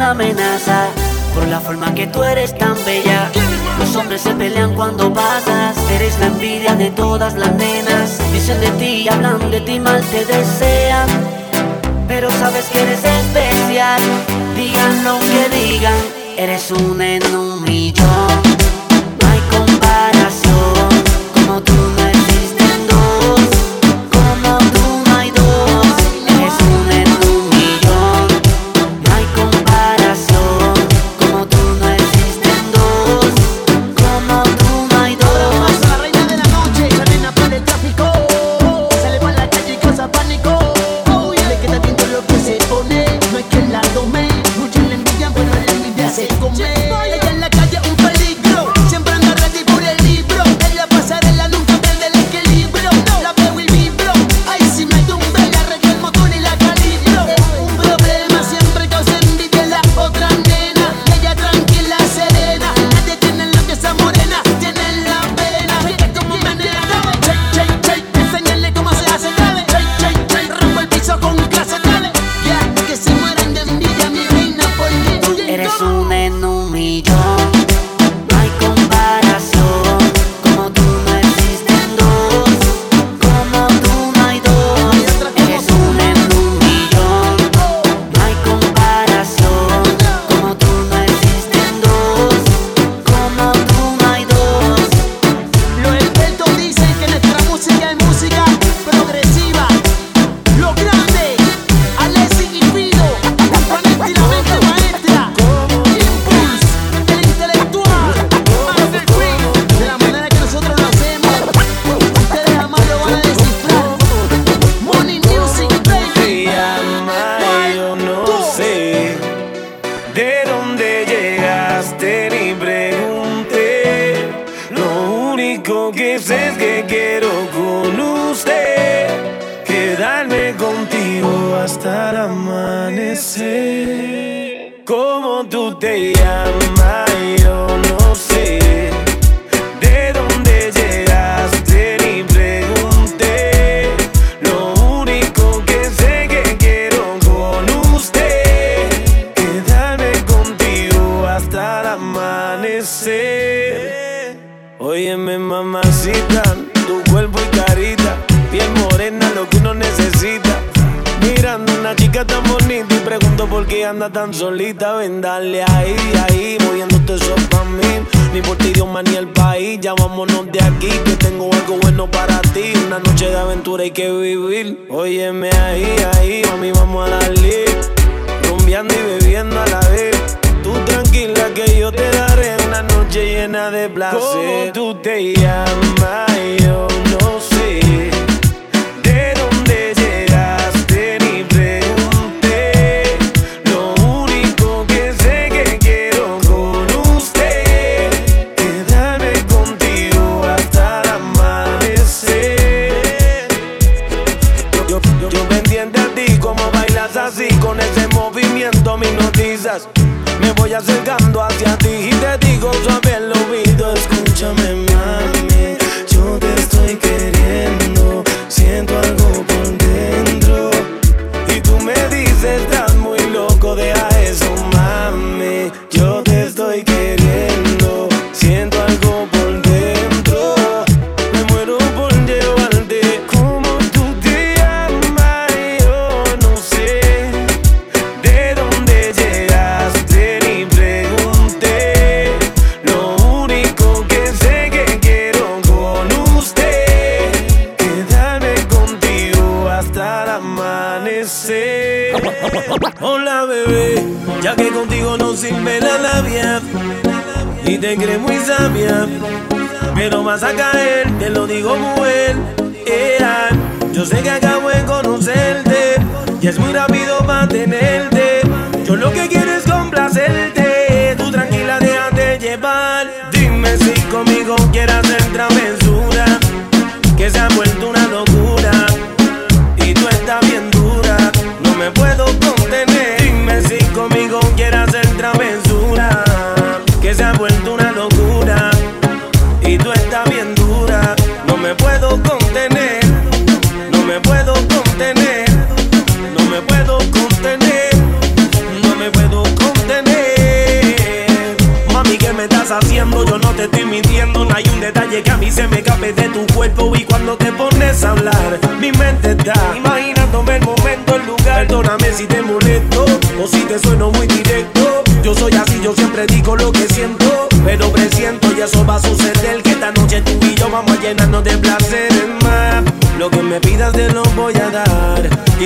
amenaza por la forma que tú eres tan bella. Los hombres se pelean cuando pasas, eres la envidia de todas las nenas. Dicen de ti, hablan de ti, mal te desean. Pero sabes que eres especial, digan lo que digan, eres un en un millón. No hay comparación, como tú Como tú anda tan solita. Ven, dale ahí, ahí, moviéndote eso pa' mí. Ni por ti, Dios, ni el país. Ya vámonos de aquí, que tengo algo bueno para ti. Una noche de aventura hay que vivir. Óyeme ahí, ahí, mami, vamos a darle. Rumbeando y bebiendo a la vez. Tú tranquila que yo te daré una noche llena de placer. ¿Cómo tú te llamas? Voy acercando hacia ti y te digo suave Te crees muy sabia. Pero vas a caer, te lo digo mujer. Ea, yo sé que acabo de conocerte. Y es muy rápido mantenerte. Yo lo que quiero es complacerte. Tú tranquila, déjate llevar. Dime si conmigo quieres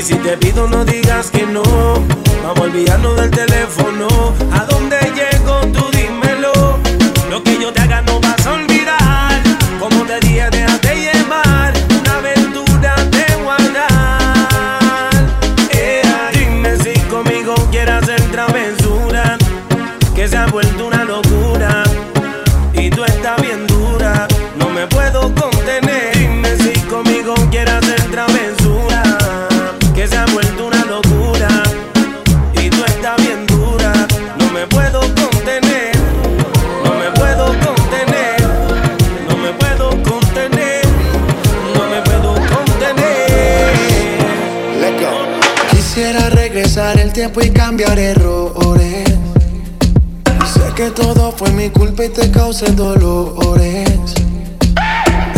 Si te pido, no digas que no. Vamos a olvidarnos del teléfono. Dolores.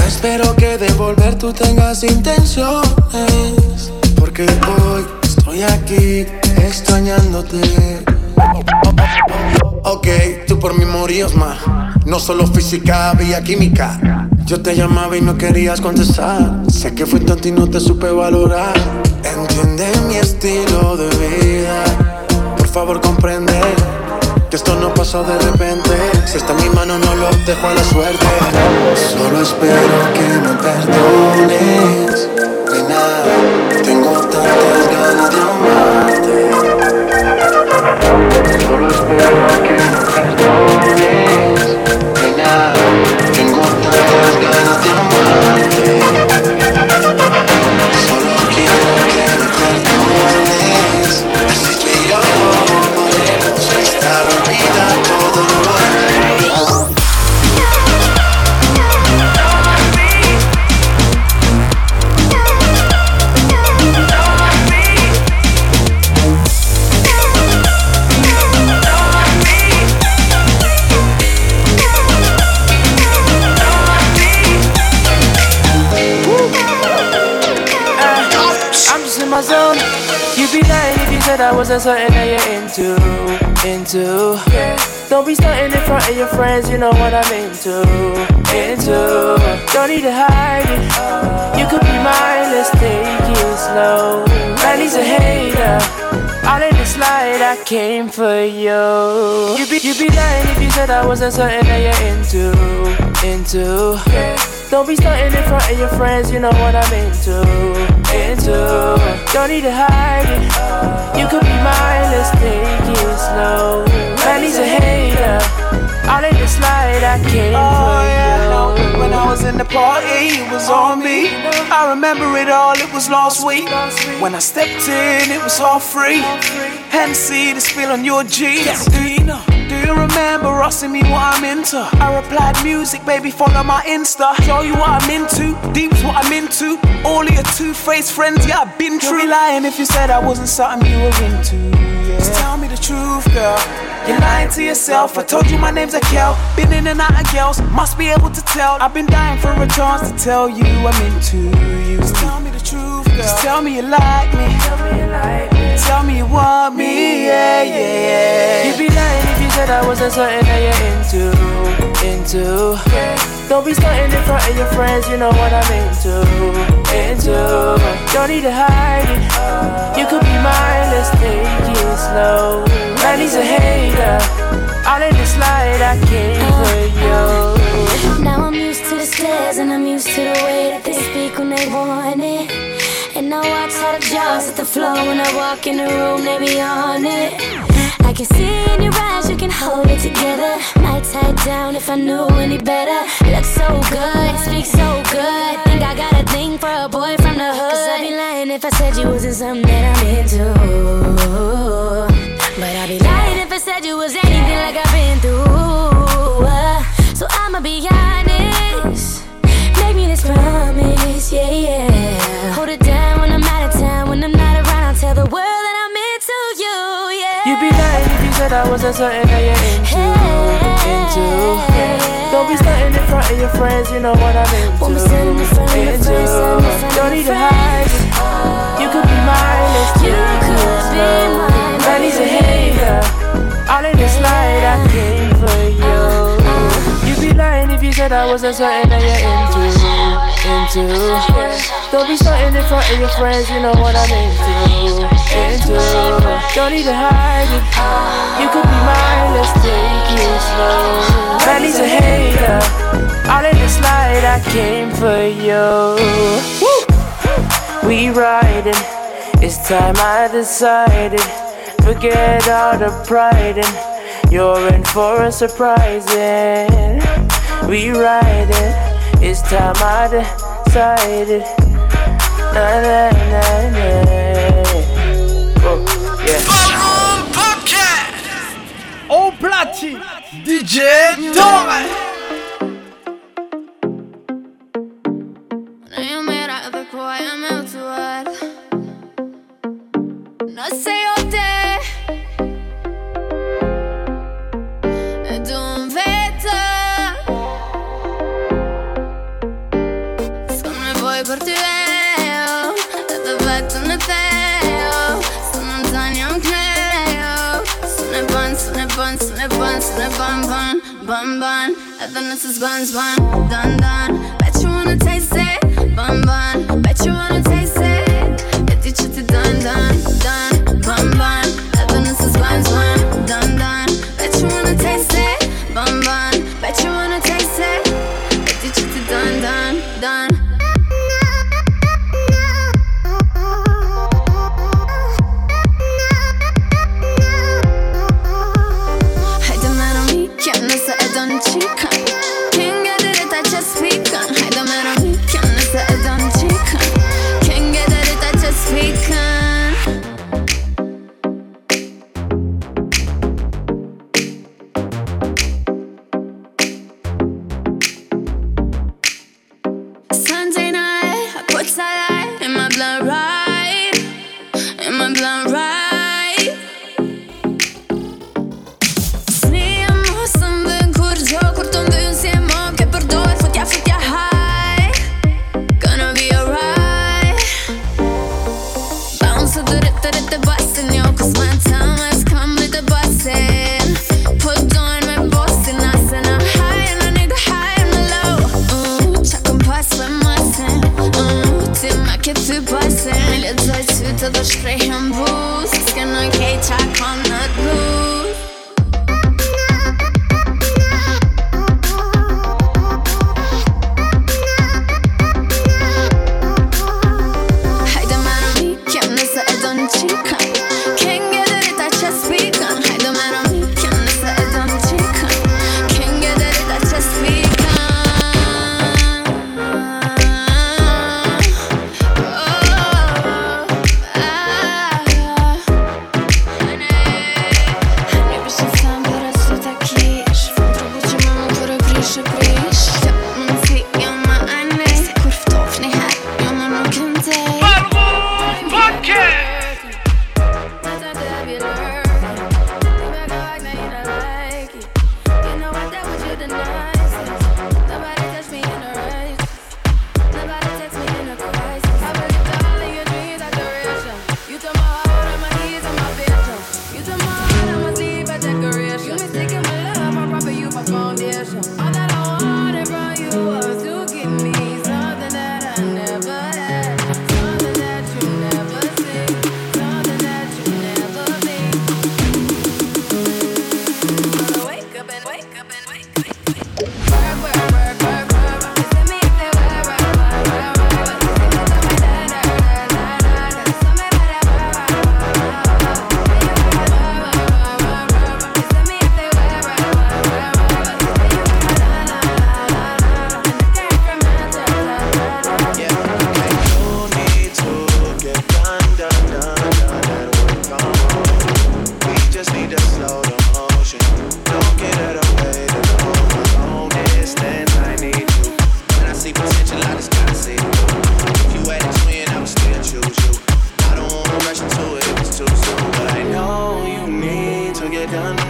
Espero que de volver tú tengas intenciones. Porque hoy estoy aquí extrañándote. Ok, tú por mí morías más. No solo física, había química. Yo te llamaba y no querías contestar. Sé que fui tonto y no te supe valorar. Entiende mi estilo de vida. Por favor, comprende que esto no pasó de repente. Si está en mi mano, no lo dejo a la suerte. Solo espero que me perdones. Nena, tengo friends, you know what I'm into, into. Don't need to hide it. You could be mine, let's take it slow. Man, he's a hater. I'll let it slide, I came for you. You'd be, you be lying if you said I wasn't something that you're into, into. Don't be starting in front of your friends, you know what I'm into, into. Don't need to hide it. You could be mine, let's take it slow. Man, he's a hater. I'll let it slide, I came oh, for you. When I was in the party, it was on me. I remember it all, it was last week. When I stepped in, it was all free. Hennessy, the spill on your jeans. Do you know? Do you remember asking me what I'm into? I replied, music, baby, follow my Insta. Show you what I'm into, deep's what I'm into. All of your two-faced friends, yeah, I've been true. You'd be lying if you said I wasn't something you were into. Yeah. Just tell me the truth, girl. You're lying to yourself. I told you my name's Akel. Been in and out of girls, must be able to tell. I've been dying for a chance to tell you I'm into you. Just tell me the truth, girl. Just tell me you like me. Tell me you like me. Tell me you want me, yeah, yeah, yeah. You'd be lying you said I wasn't something that you're into, into. Don't be starting in front of your friends, you know what I'm into, into. Don't need to hide it. You could be mine, let's take it slow. Man, he's a hater. I'll let it slide, I came uh-huh. for you. Now I'm used to the stairs and I'm used to the way that they speak when they want it. And now I watch how the jaws at the floor when I walk in the room, they be on it. I can see in your eyes, you can hold it together. Might tie down if I knew any better. Look so good, speak so good. Think I got a thing for a boy from the hood. Cause I'd be lying if I said you wasn't something that I'm into. But I'd be lying if I said you was anything like I've been through. Said something that you're into, into. Don't be starting in front of your friends, you know what I'm into, into. Don't need to hide. You could be mine, let's take it slow. Man, he's a hater. I'll let it slide, I came for you. Be said I wasn't something that you're into, into. Don't be starting in front of your friends, you know what I'm into, into. Don't need to hide it. You could be mine, let's take it slow. Man, he's a hater. I'll let it slide, I came for you. We riding, it's time I decided. Forget all the pride and you're in for a surprising. We riding, it's time I decided. Na na na na. Oh, yeah. Ballroom Podcast Au platine DJ Torre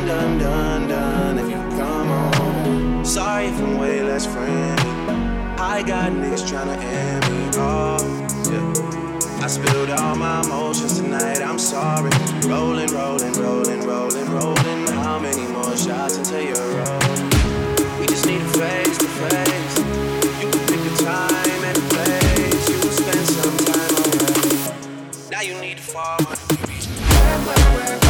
done, done, done, if you come home. Sorry if I'm way less friendly. I got niggas tryna end me off. Yeah. I spilled all my emotions tonight, I'm sorry. Rolling, rolling, rolling, rolling, rolling. How many more shots until you're rolling? We just need a face to face. You can pick a time and a place. You can spend some time away. Now you need to fall. Where, where, where?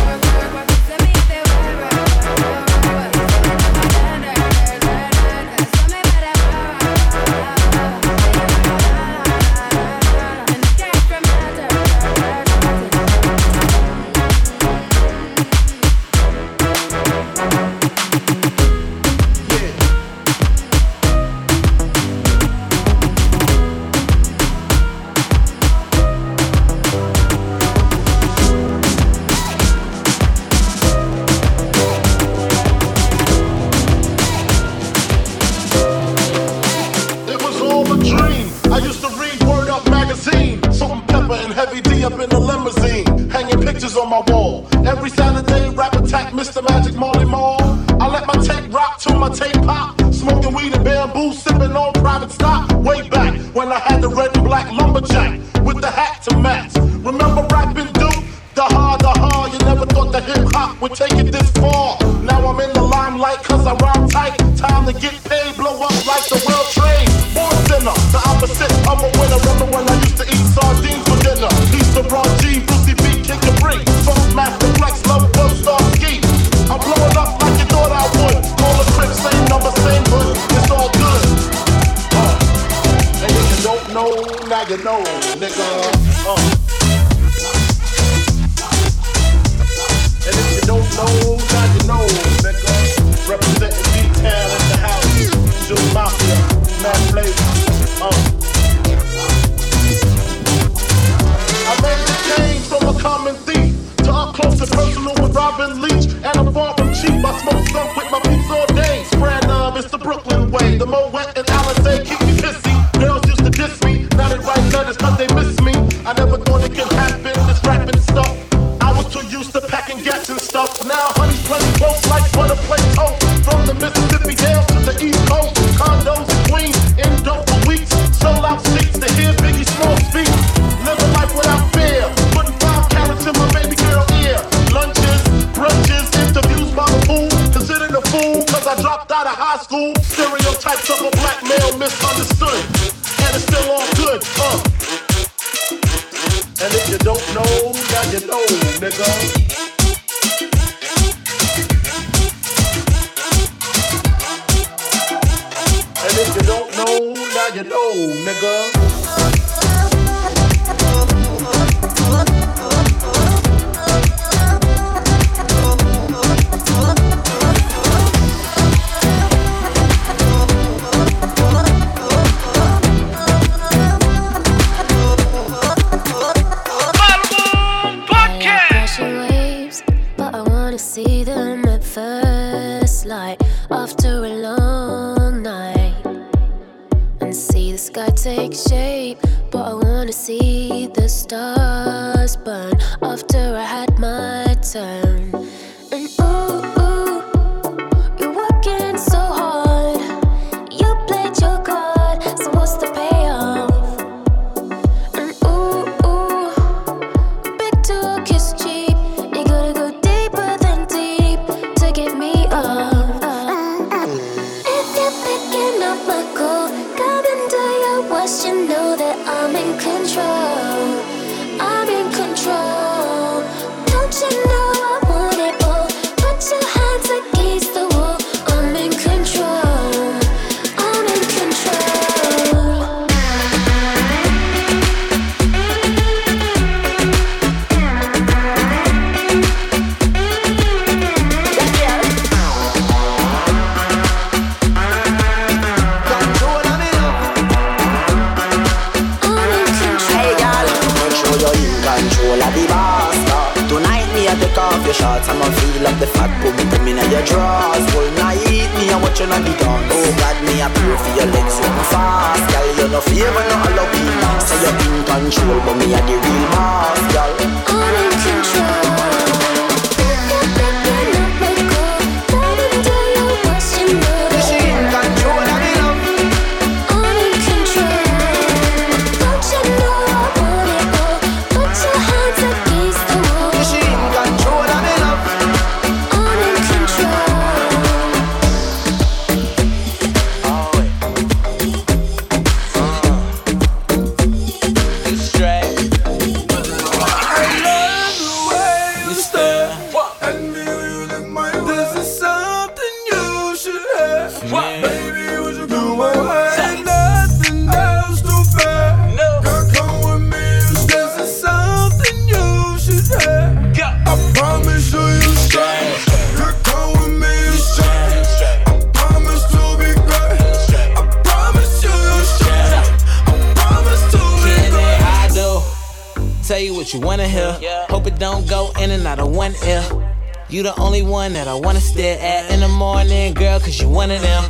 one that I wanna stare at in the morning, girl, cause you one of them.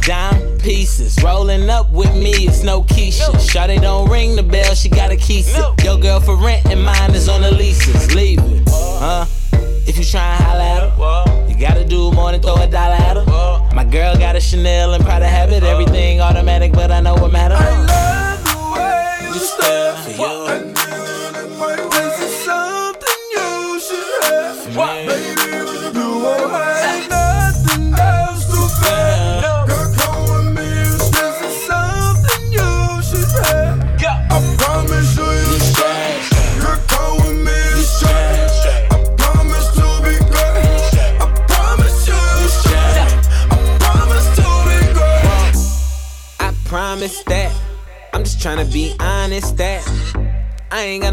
Dime pieces, rolling up with me, it's no Keisha. Shawty don't ring the bell, she got a key. Your girl for rent and mine is on the leases, leave it. Huh? If you try and holla at her, you gotta do more than throw a dollar at her. My girl got a Chanel and Prada habit, everything automatic, but I know what matters.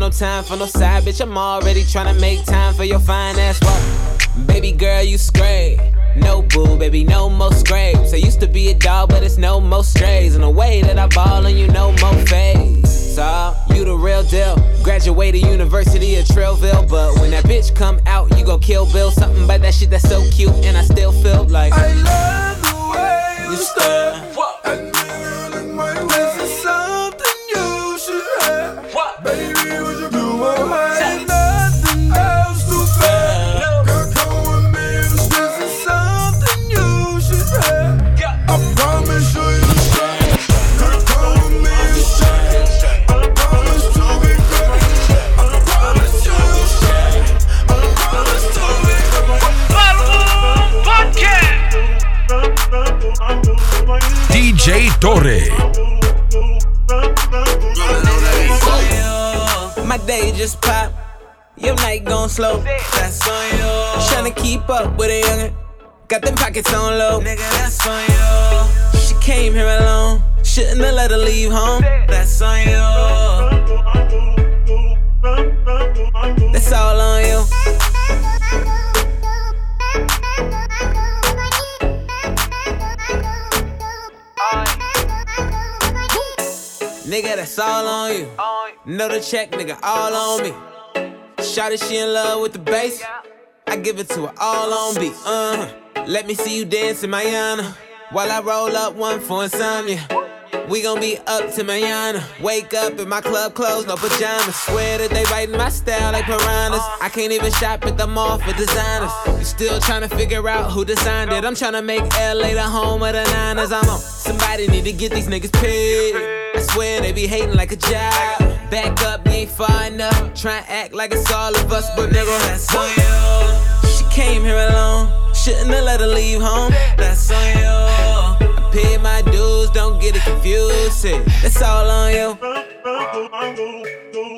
no time for no side bitch. I'm already trying to make time for your fine ass work. Baby girl, you scrape. No boo, baby, no more scrapes. I used to be a dog, but it's no more strays. In the way that I ball on you, no more face. So, you the real deal. Graduated University of Trailville, but when that bitch come out, you go kill Bill. Something about that shit that's so cute, and I still feel like I love the way you stare. Torre. My day just pop. Your night gone slow. That's on you. Tryna keep up with a youngin'. Got them pockets on low. Nigga, that's on you. She came here alone. Shouldn't have let her leave home. That's on you. That's all on you. Nigga, that's all on you. Know the check, nigga, all on me. Shawty, she in love with the bass. I give it to her all on beat. Uh. Let me see you dance in my Mayana. While I roll up one for insomnia. We gon' be up to Mayana. Wake up in my club clothes, no pajamas. Swear that they writing my style like piranhas. I can't even shop at the mall for designers. You still tryna figure out who designed it. I'm tryna make LA the home of the Niners. I'm on. Somebody need to get these niggas paid. I swear they be hating like a job. Back up, ain't far enough. Try act like it's all of us, but nigga, that's on you. She came here alone. Shouldn't have let her leave home. That's on you. I paid my dues, don't get it confused. Say, That's all on you.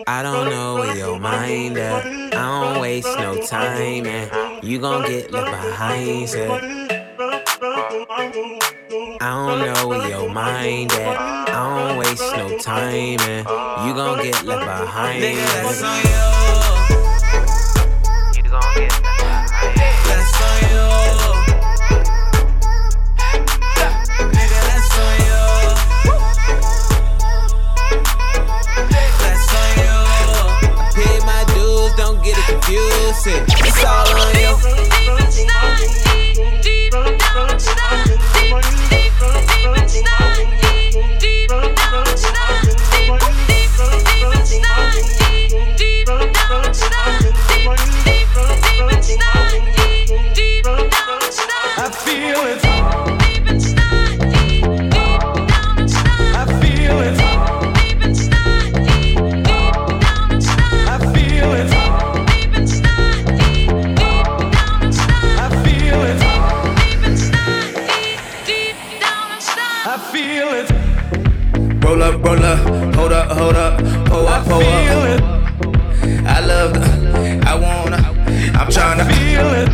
I don't know where your mind at. I don't waste no time, and you gon' get left behind. Say. I don't know where your mind at. I don't waste no time, and you gon' get left behind. Nigga, that's on you. You gon' get left behind. That's on you. Don't get it confused. It's all on you. I Roll up, roll up, hold up, hold up, pull up, pull up. I love the, I wanna, I'm tryna feel it.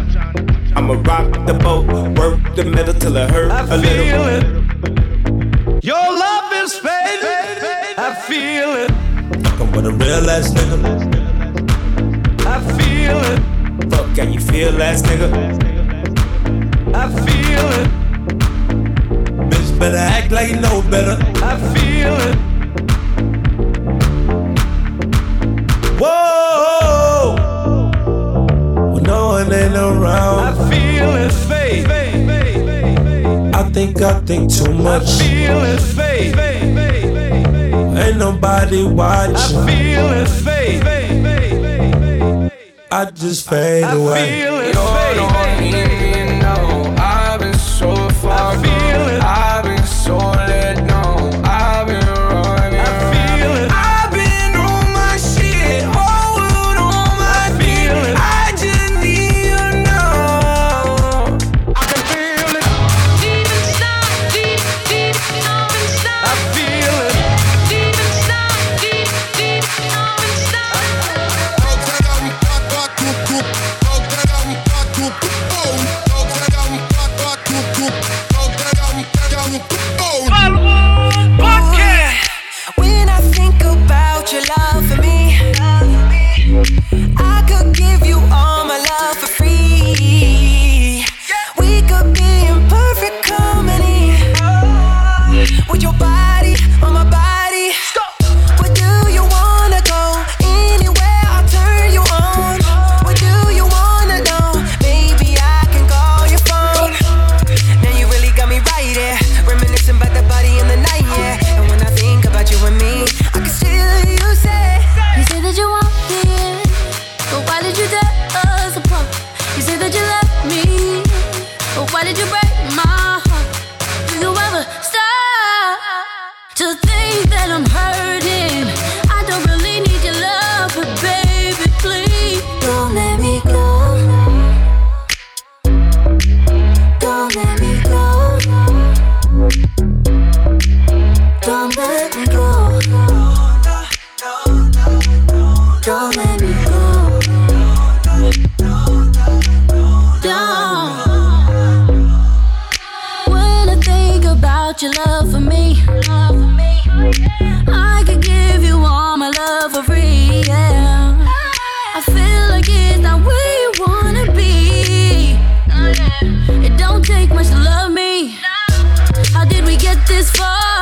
I'ma rock the boat, work the middle till it hurt a feel little. Your love is fading. I feel it. Fucking with a real ass nigga. I feel it. Fuck, can you feel ass nigga? I feel it. Bitch, better act like you know better. I feel it. Whoa! When no one around. I feel it fade. I think I think too much. I feel it fade. Ain't nobody watching. I feel it fade. I just fade I away. about your love for me. I could give you all my love for free. Yeah. I feel like it's not where you wanna be. It don't take much to love me. How did we get this far?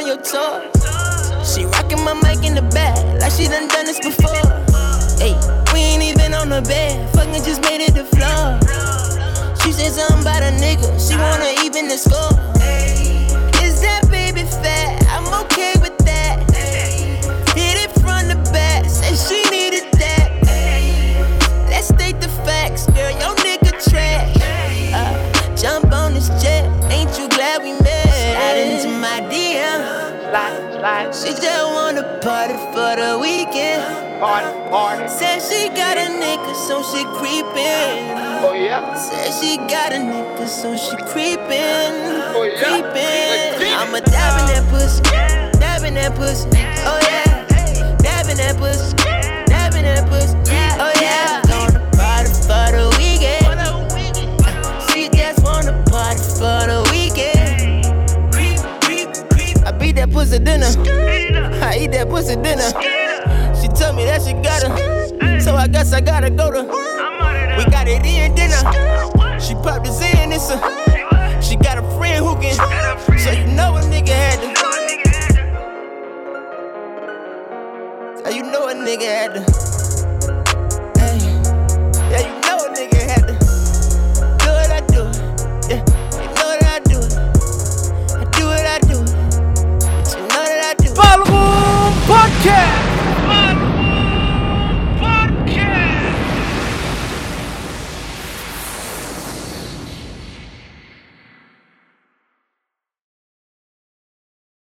On your tour. She just wanna party for the weekend. Party, party. Said she got a nigga, so she creepin'. Oh yeah. Said she got a nigga, so she creepin'. Oh yeah. Creepin'. I'ma dab in that pussy, dab in that pussy. Oh yeah. Dab in that pussy, that pussy dinner. I eat that pussy dinner. She tell me that she got her. So I guess I gotta go to. We got it in dinner. She popped the Zen, it's a. She got a friend who can. So you know a nigga had to. So you know a nigga had to. Oh, Fólogo Podcast!